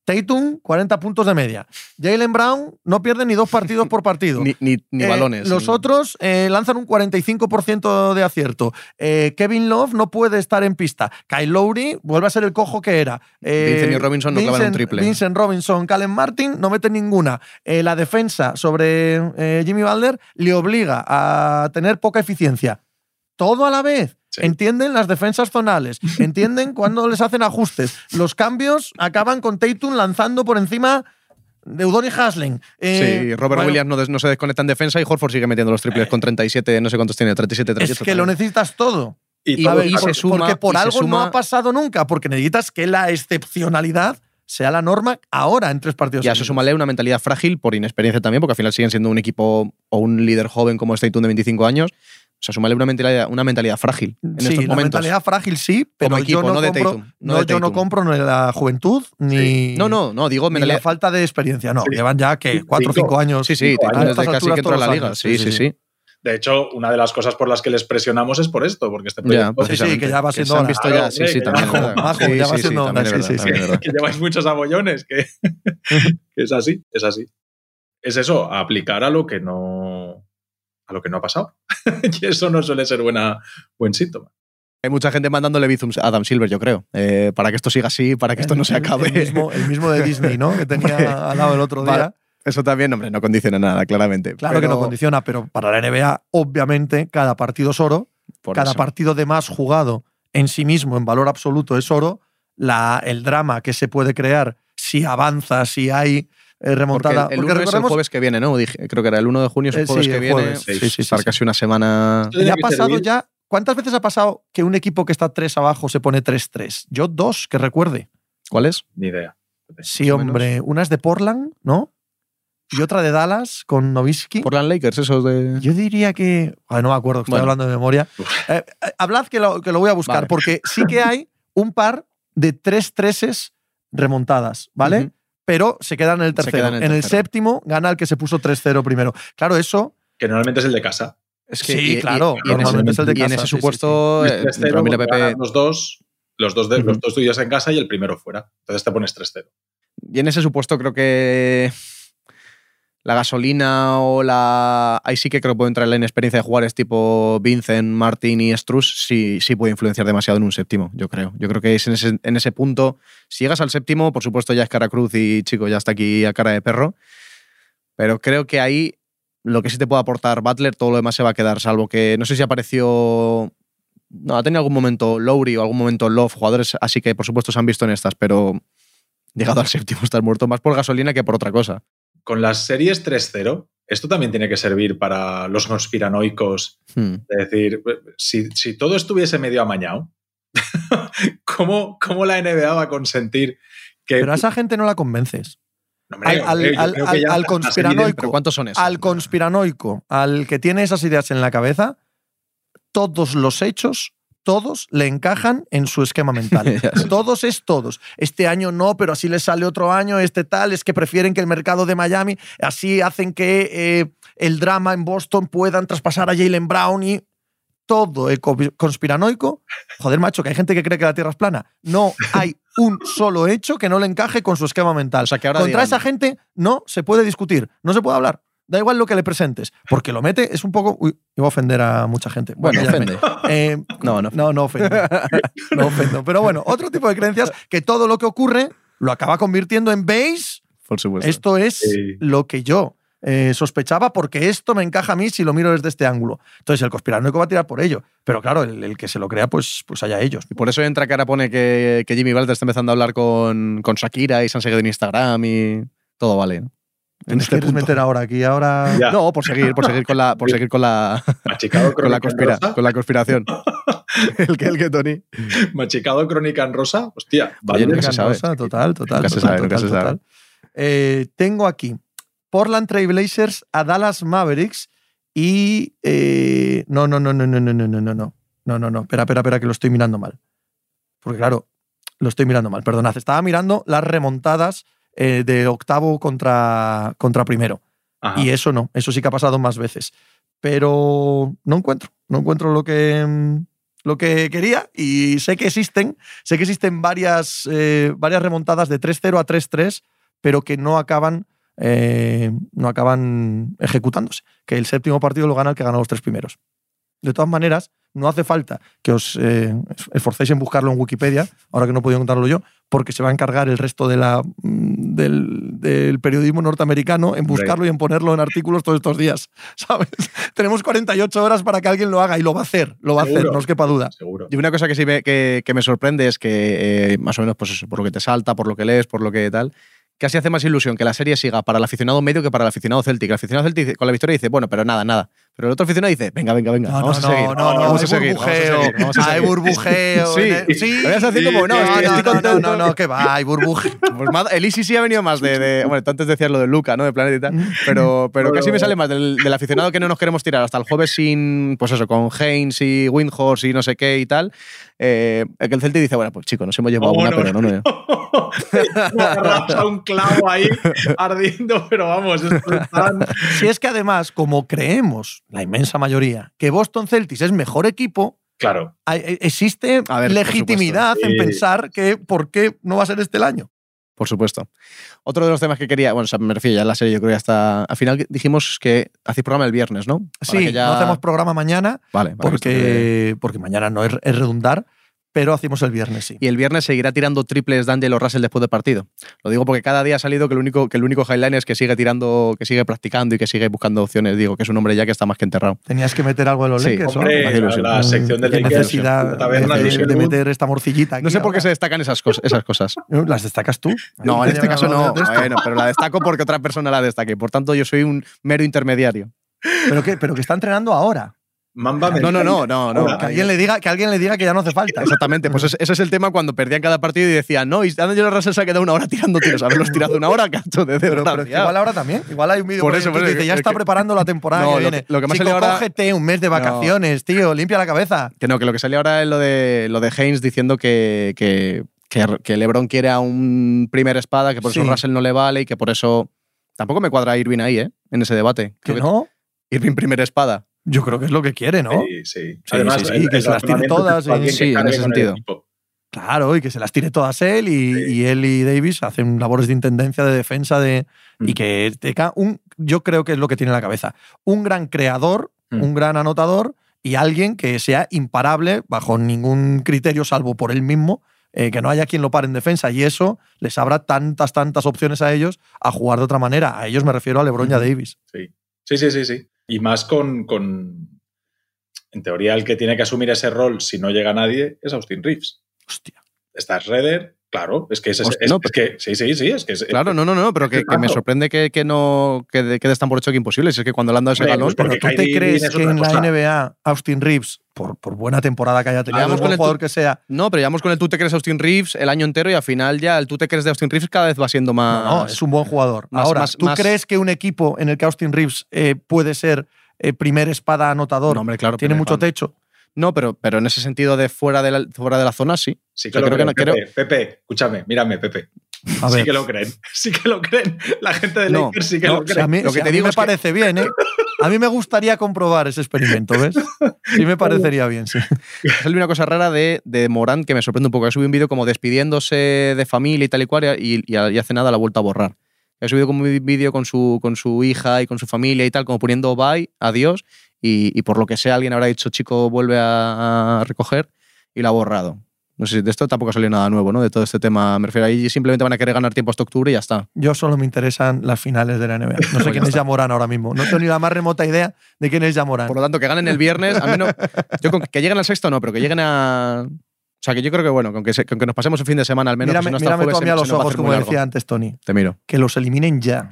Tatum, 40 puntos de media. Jalen Brown no pierde ni dos partidos por partido. (laughs) Ni, ni, ni Eh, balones. Los ni- otros eh, lanzan un 45% de acierto. Eh, Kevin Love no puede estar en pista. Kyle Lowry vuelve a ser el cojo que era. Vincent y Robinson no clavan un triple. Vincent Robinson, Calen Martin no meten ninguna. La defensa sobre Jimmy Butler le obliga a tener poca eficiencia. Todo a la vez. Sí. Entienden las defensas zonales, (laughs) entienden cuando les hacen ajustes. Los cambios acaban con Tatum lanzando por encima de Udoni Hasling. Eh, Sí, Robert bueno, Williams no, des- no se desconecta en defensa y Horford sigue metiendo los triples con 37, no sé cuántos tiene, 37, 38. Es que lo necesitas todo. Y, Y- y por- se suma- porque por y algo no suma- ha pasado nunca, porque necesitas que la excepcionalidad sea la norma ahora en tres partidos. Y a súmale una mentalidad frágil por inexperiencia también, porque al final siguen siendo un equipo o un líder joven como Stayton de 25 años. O sea, súmale una mentalidad, una mentalidad frágil en sí, estos la momentos. mentalidad frágil sí, pero Como equipo, yo no, no de compro, Tatum, no no, de yo no compro ni la juventud ni, No, no, no, digo ni la mentalidad. falta de experiencia. No, Sí. llevan ya que cuatro o Cinco. cinco años. Sí, sí, años. Desde casi que entró a la liga. años. Sí, sí, sí. De hecho, una de las cosas por las que les presionamos es por esto, porque este Ya, proyecto Sí, sí, que ya va se siendo han visto ya, sí, sí, que también. es Sí, ya va sí, siendo sí, es sí, sí, es (laughs) que lleváis muchos abollones, que, (laughs) que es así, es así. Es eso, aplicar a lo que no a lo que no ha pasado. (laughs) y eso no suele ser buena, buen síntoma. Hay mucha gente mandándole bizums a Adam Silver, yo creo, eh, para que esto siga así, para que esto no se el- acabe. El mismo, el mismo de Disney, ¿no? Que tenía (laughs) al lado el otro día. Eso también, hombre, no condiciona nada, claramente. Claro que no condiciona, pero para la NBA, obviamente, cada partido es oro. por cada eso. partido de más jugado en sí mismo, en valor absoluto, es oro. La, el drama que se puede crear si avanza, si hay eh, Porque remontada. el, el Porque lunes es el jueves que viene, ¿no? Dije- creo que era el 1 de junio, es el Eh, jueves sí, que el viene. jueves. Sí, sí, sí, Estar sí, casi una semana. Ya ha pasado ya. ¿Cuántas veces ha pasado que un equipo que está 3 abajo se pone 3-3? Yo dos, que recuerde. ¿Cuál es? Ni idea. Sí, hombre. Una es de Portland, ¿no? Y otra de Dallas con Novisky. Portland Lakers, esos de. Yo diría que. Ay, no me acuerdo, estoy Bueno. hablando de memoria. Eh, eh, hablad que lo, que lo voy a buscar, Vale. porque sí que hay un par de tres treses remontadas, ¿vale? Ujú. Pero se quedan en el tercero. en en el séptimo gana el que se puso 3-0 primero. Claro, eso. Que normalmente es el de casa. Es Sí, claro, Y, normalmente ese, es el de y en casa, ese sí, sí, supuesto, Es eh, 3-0, Ramiro porque Pepe. ganan los dos, los dos, de, los dos tuyos en casa y el primero fuera. Entonces te pones 3-0. Y en ese supuesto creo que la gasolina o la... Ahí sí que creo que puede entrar la inexperiencia de jugadores tipo Vincent, Martin y Struz, sí, sí puede influenciar demasiado en un séptimo, yo creo. Yo creo que es en ese, en ese punto, si llegas al séptimo, por supuesto ya es cara cruz y chico, ya está aquí a cara de perro, pero creo que ahí lo que sí te puede aportar Butler, todo lo demás se va a quedar, salvo que no sé si apareció... No, ha tenido algún momento Lowry o algún momento Love, jugadores así que por supuesto se han visto en estas, pero llegado al séptimo (laughs) estás muerto más por gasolina que por otra cosa. Con las series 3-0, esto también tiene que servir para los conspiranoicos. Hmm. Es decir, si, si todo estuviese medio amañado, (laughs) ¿cómo, ¿cómo la NBA va a consentir que. Pero a esa gente no la convences. No, hombre, al- está conspiranoico. evidente. ¿Pero cuántos son esos? Al conspiranoico, al que tiene esas ideas en la cabeza, todos los hechos, todos le encajan en su esquema mental. (laughs) Todos es todos. Este año no, pero así les sale otro año, este tal, es que prefieren que el mercado de Miami, así hacen que eh, el drama en Boston puedan traspasar a Jalen Brown y todo el co- conspiranoico. Joder, macho, que hay gente que cree que la Tierra es plana. No hay un solo hecho que no le encaje con su esquema mental. O sea, que ahora Contra esa gente no se puede discutir, no se puede hablar. Da igual lo que le presentes, porque lo mete, es un poco. Uy, iba a ofender a mucha gente. Bueno, ya me- ofende. eh, (laughs) No, no. no, no ofendo. (laughs) No ofendo. Pero bueno, otro tipo de creencias que todo lo que ocurre lo acaba convirtiendo en base. Por supuesto. Esto es Sí. lo que yo eh, sospechaba porque esto me encaja a mí si lo miro desde este ángulo. Entonces el conspiranoico va a tirar por ello. Pero claro, el, el que se lo crea, pues, pues allá ellos. Y por eso entra que ahora pone que, que Jimmy Butler está empezando a hablar con, con Shakira y se han seguido en Instagram y todo vale. ¿no? En ¿Te este quieres punto. meter ahora aquí? Ahora. Ya. No, por seguir, por seguir con la, por seguir con la, Machicado con la, conspira- con la conspiración. el que, el que, Tony. Machicado crónica en rosa. Hostia, vale. nunca se sabe. Rosa, total, total. Nunca se total, sabe, nunca total, se sabe. total. Eh, tengo aquí Portland Trail Blazers a Dallas Mavericks y. eh, no, no, no, no, no, no, no, no, no, no. No, no, no. Espera, espera, espera, que lo estoy mirando mal. Porque claro, lo estoy mirando mal. Perdonad. Estaba mirando las remontadas eh, de octavo contra, contra primero. Ajá. Y eso no, eso sí que ha pasado más veces. pero no encuentro, no encuentro lo que, lo que quería y sé que existen, sé que existen varias, eh, varias remontadas de 3-0 a 3-3, pero que no acaban, eh, no acaban ejecutándose. Que el séptimo partido lo gana el que ganó los tres primeros. De todas maneras, no hace falta que os eh, esforcéis en buscarlo en Wikipedia, ahora que no he podido contarlo yo, porque se va a encargar el resto de la, mm, del, del periodismo norteamericano en buscarlo y en ponerlo en artículos todos estos días. (laughs) ¿Sabes? (laughs) Tenemos 48 horas para que alguien lo haga y lo va a hacer, lo va a hacer, no os quepa duda. Seguro. Y una cosa que sí me, que, que me sorprende es que, eh, más o menos, pues eso, por lo que te salta, por lo que lees, por lo que tal, casi hace más ilusión que la serie siga para el aficionado medio que para el aficionado Celtic. El aficionado Celtic con la victoria dice, bueno, pero nada, nada. Pero el otro aficionado dice, venga, venga, venga, No, vamos no, a seguir. no, no, no, vamos a hay a burbujeo, seguir, vamos a hay burbujeo. Sí, el- sí. Lo voy a sí, como, no, No, no, estoy no, contento. no, no, que va, hay burbujeo. (laughs) Pues el Easy sí ha venido más de. de- bueno, tú antes decías lo de Luca, ¿no? De Planeta y tal. Pero, pero casi me sale más del, del aficionado que no nos queremos tirar hasta el jueves sin. Pues eso, con Haynes y Windhorse y no sé qué y tal. Eh, el que el Celtic dice, bueno, pues chicos, nos hemos llevado una, Vámonos. pero no. no a un clavo ahí ardiendo, pero vamos, esto es tan- Si es que además, como creemos, la inmensa mayoría, que Boston Celtics es mejor equipo, Claro. hay- e- existe A ver, por legitimidad en pensar que por qué no va a ser este el año. Por supuesto. Otro de los temas que quería. Bueno, o sea, me refiero ya a la serie, yo creo que ya está. Al final dijimos que hacéis programa el viernes, ¿no? Para Sí, que ya- no hacemos programa mañana Vale, porque, porque mañana no es, es redundar, pero hacemos el viernes, sí. Y el viernes seguirá tirando triples D'Angelo Russell después del partido. Lo digo porque cada día ha salido que el único, que el único highline es que sigue tirando, que sigue practicando y que sigue buscando opciones. Digo, que es un hombre ya que está más que enterrado. Tenías que meter algo de los Sí, Lakers. Hombre, la, la sección del Lakers, necesidad taberna de, de de Sherwood. meter esta morcillita aquí. No sé por qué se destacan esas, cosas, esas cosas. ¿Las destacas tú? No, en este caso no. Bueno, pero la destaco porque otra persona la destaque. Por tanto, yo soy un mero intermediario. ¿Pero, qué? pero que está entrenando ahora. Mamba No, no, no, no, no. Hola. Que alguien le diga que, alguien le, diga que ya no hace falta. Exactamente, pues ese ese es el tema cuando perdían cada partido y decían, no, y D'Angelo Russell se ha quedado una hora tirando tiros. Haberlos tirado una hora, (laughs) cacho, de Pero, pero es que igual ahora también. Igual hay un vídeo Por eso, eso, por que eso, dice, ya es está que- preparando la temporada No, que lo viene. que- lo que me ha Chico, ahora- cógete un mes de vacaciones, tío. Limpia la cabeza. Que no, que lo que salió ahora es lo de, lo de Haynes diciendo que, que, que, que LeBron quiere a un primer espada, que por eso. Russell no le vale y que por eso. Tampoco me cuadra Irving ahí, ¿eh? En ese debate. ¿Que no? Irving primer espada. Yo creo que es lo que quiere, ¿no? Sí, sí. Sí, Además, sí, sí, el- que el se las tire todas, sí, en ese sentido. Claro, y que se las tire todas él y, él y Davis hacen labores de intendencia, de defensa, de, Mm. y que tenga un, yo creo que es lo que tiene en la cabeza, un gran creador, Mm. un gran anotador y alguien que sea imparable bajo ningún criterio salvo por él mismo, eh, que no haya quien lo pare en defensa y eso les abra tantas, tantas opciones a ellos a jugar de otra manera. A ellos me refiero a LeBron y a Davis. Sí. sí, sí, sí, sí. Y más con, con- En teoría, el que tiene que asumir ese rol si no llega nadie es Austin Reeves. Hostia. Está Schroeder, claro. Es que es, es- no, que. Sí, sí, sí. Es que es, Claro, no, no, no, pero que, que me sorprende que, que no que, de- que des tan por hecho que imposible. Si es que cuando le han dado ese galón. pues Pero tú te crees es que en la. NBA Austin Reeves, por, por buena temporada que haya tenido, por con el jugador que sea, No, pero llevamos con el tú te crees Austin Reeves el año entero y al final ya el tú te crees de Austin Reeves cada vez va siendo más. No, no, es un buen jugador. más- Ahora, más- ¿tú más- crees que un equipo en el que Austin Reeves eh, puede ser eh, primer espada anotador No, hombre, claro. tiene mucho techo? No, pero, pero en ese sentido de fuera de la, fuera de la zona, sí. Sí O que sea, lo creo que creen. no- Pepe, Pepe, escúchame, mírame, Pepe. A Sí ver, que lo creen. (laughs) Sí que lo creen. La gente de No, Lakers sí que no, lo o sea, creen. a mí, Lo que si te a mí digo me es que- parece bien, ¿eh? A mí me gustaría comprobar ese experimento, ¿ves? Sí me (laughs) parecería bien, sí. (laughs) Salió una cosa rara de, de Morán que me sorprende un poco. Ha subido un vídeo como despidiéndose de familia y tal y cual y, y, y hace nada la vuelta a borrar. Ha subido como un vídeo con su, con su hija y con su familia y tal, como poniendo bye, adiós, y, y por lo que sea alguien habrá dicho, chico, vuelve a, a recoger, y lo ha borrado. No sé, de esto tampoco ha salido nada nuevo, ¿no? De todo este tema. Me refiero ahí simplemente van a querer ganar tiempo hasta octubre y ya está. Yo solo me interesan las finales de la NBA. No (laughs) sé quién es Yamorán ahora mismo. No tengo ni la más remota idea de quién es Yamorán. Por lo tanto, que ganen el viernes, al menos. Yo con que lleguen al sexto no, pero que lleguen a. O sea, que yo creo que bueno, con que, se- con que nos pasemos el fin de semana al menos. Mírame, pues, si no mírame tú a mí a los ojos, hacer como decía antes Tony. Te miro. que los eliminen ya.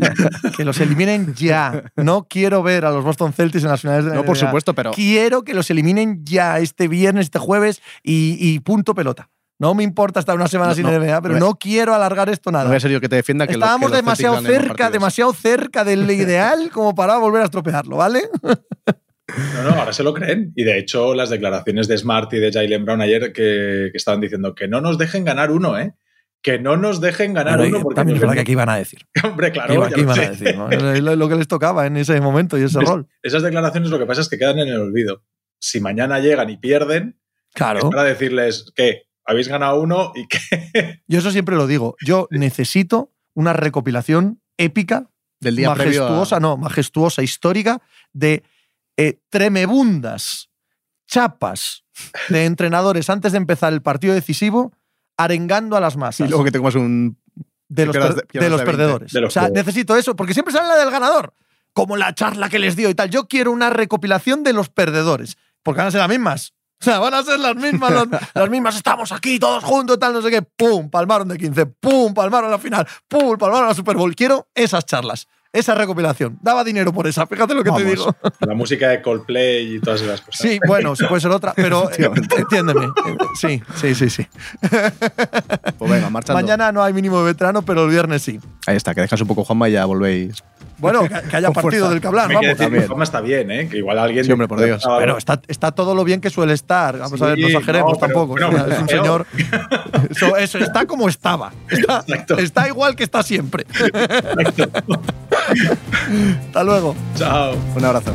(laughs) que los eliminen ya. No quiero ver a los Boston Celtics en las finales de la No, por NBA. supuesto, pero. Quiero que los eliminen ya este viernes, este jueves y, y punto pelota. No me importa estar una semana No, sin no, NBA, pero no no quiero alargar esto No nada. voy a ser yo que te defienda que lo- Estábamos que demasiado cerca, demasiado cerca del ideal como para volver a estropearlo, ¿vale? (laughs) No, no, ahora se lo creen. Y de hecho, las declaraciones de Smart y de Jalen Brown ayer que, que estaban diciendo que no nos dejen ganar uno, ¿eh? que no nos dejen ganar Bueno, y uno. Porque también es verdad que aquí iban a decir. (laughs) Hombre, claro, ¿Qué iba- ya qué lo iban a decir? ¿no? Es lo, que les tocaba en ese momento y ese Es- rol. Esas declaraciones lo que pasa es que quedan en el olvido. Si mañana llegan y pierden, es Claro. para decirles que habéis ganado uno y que (laughs) Yo eso siempre lo digo. Yo necesito una recopilación épica, Del día previo a- majestuosa, no, majestuosa, histórica, de eh, tremebundas chapas de entrenadores antes de empezar el partido decisivo, arengando a las Y masas luego que te comas un. de los, per- de- de los de 20. perdedores. De los o sea, perdedores. necesito eso, porque siempre sale la del ganador, como la charla que les dio y tal. Yo quiero una recopilación de los perdedores, porque van a ser las mismas. O sea, van a ser las mismas, las, (laughs) las mismas, estamos aquí todos juntos, tal, no sé qué, pum, palmaron de 15, pum, palmaron la final, pum, palmaron la Super Bowl. Quiero esas charlas, esa recopilación. Daba dinero por esa, fíjate lo que te digo. la música de Coldplay y todas esas cosas. Sí, bueno, sí puede ser otra, pero eh, entiéndeme. Sí, sí, sí, sí. Pues venga, marchando. Mañana no hay mínimo de veterano, pero el viernes sí. Ahí está, que dejas un poco Juanma y ya volvéis. Bueno, (laughs) que, haya partido del que hablar, vamos. decir. Juanma está bien, ¿eh? Que igual alguien. Sí, hombre, por Dios. Pero está, está todo lo bien que suele estar. Vamos a ver, no exageremos no, tampoco. pero- O sea, es un señor. (laughs) Eso, eso, está como estaba. Está, Exacto. está igual que está siempre. Hasta luego. Chao. Un abrazo.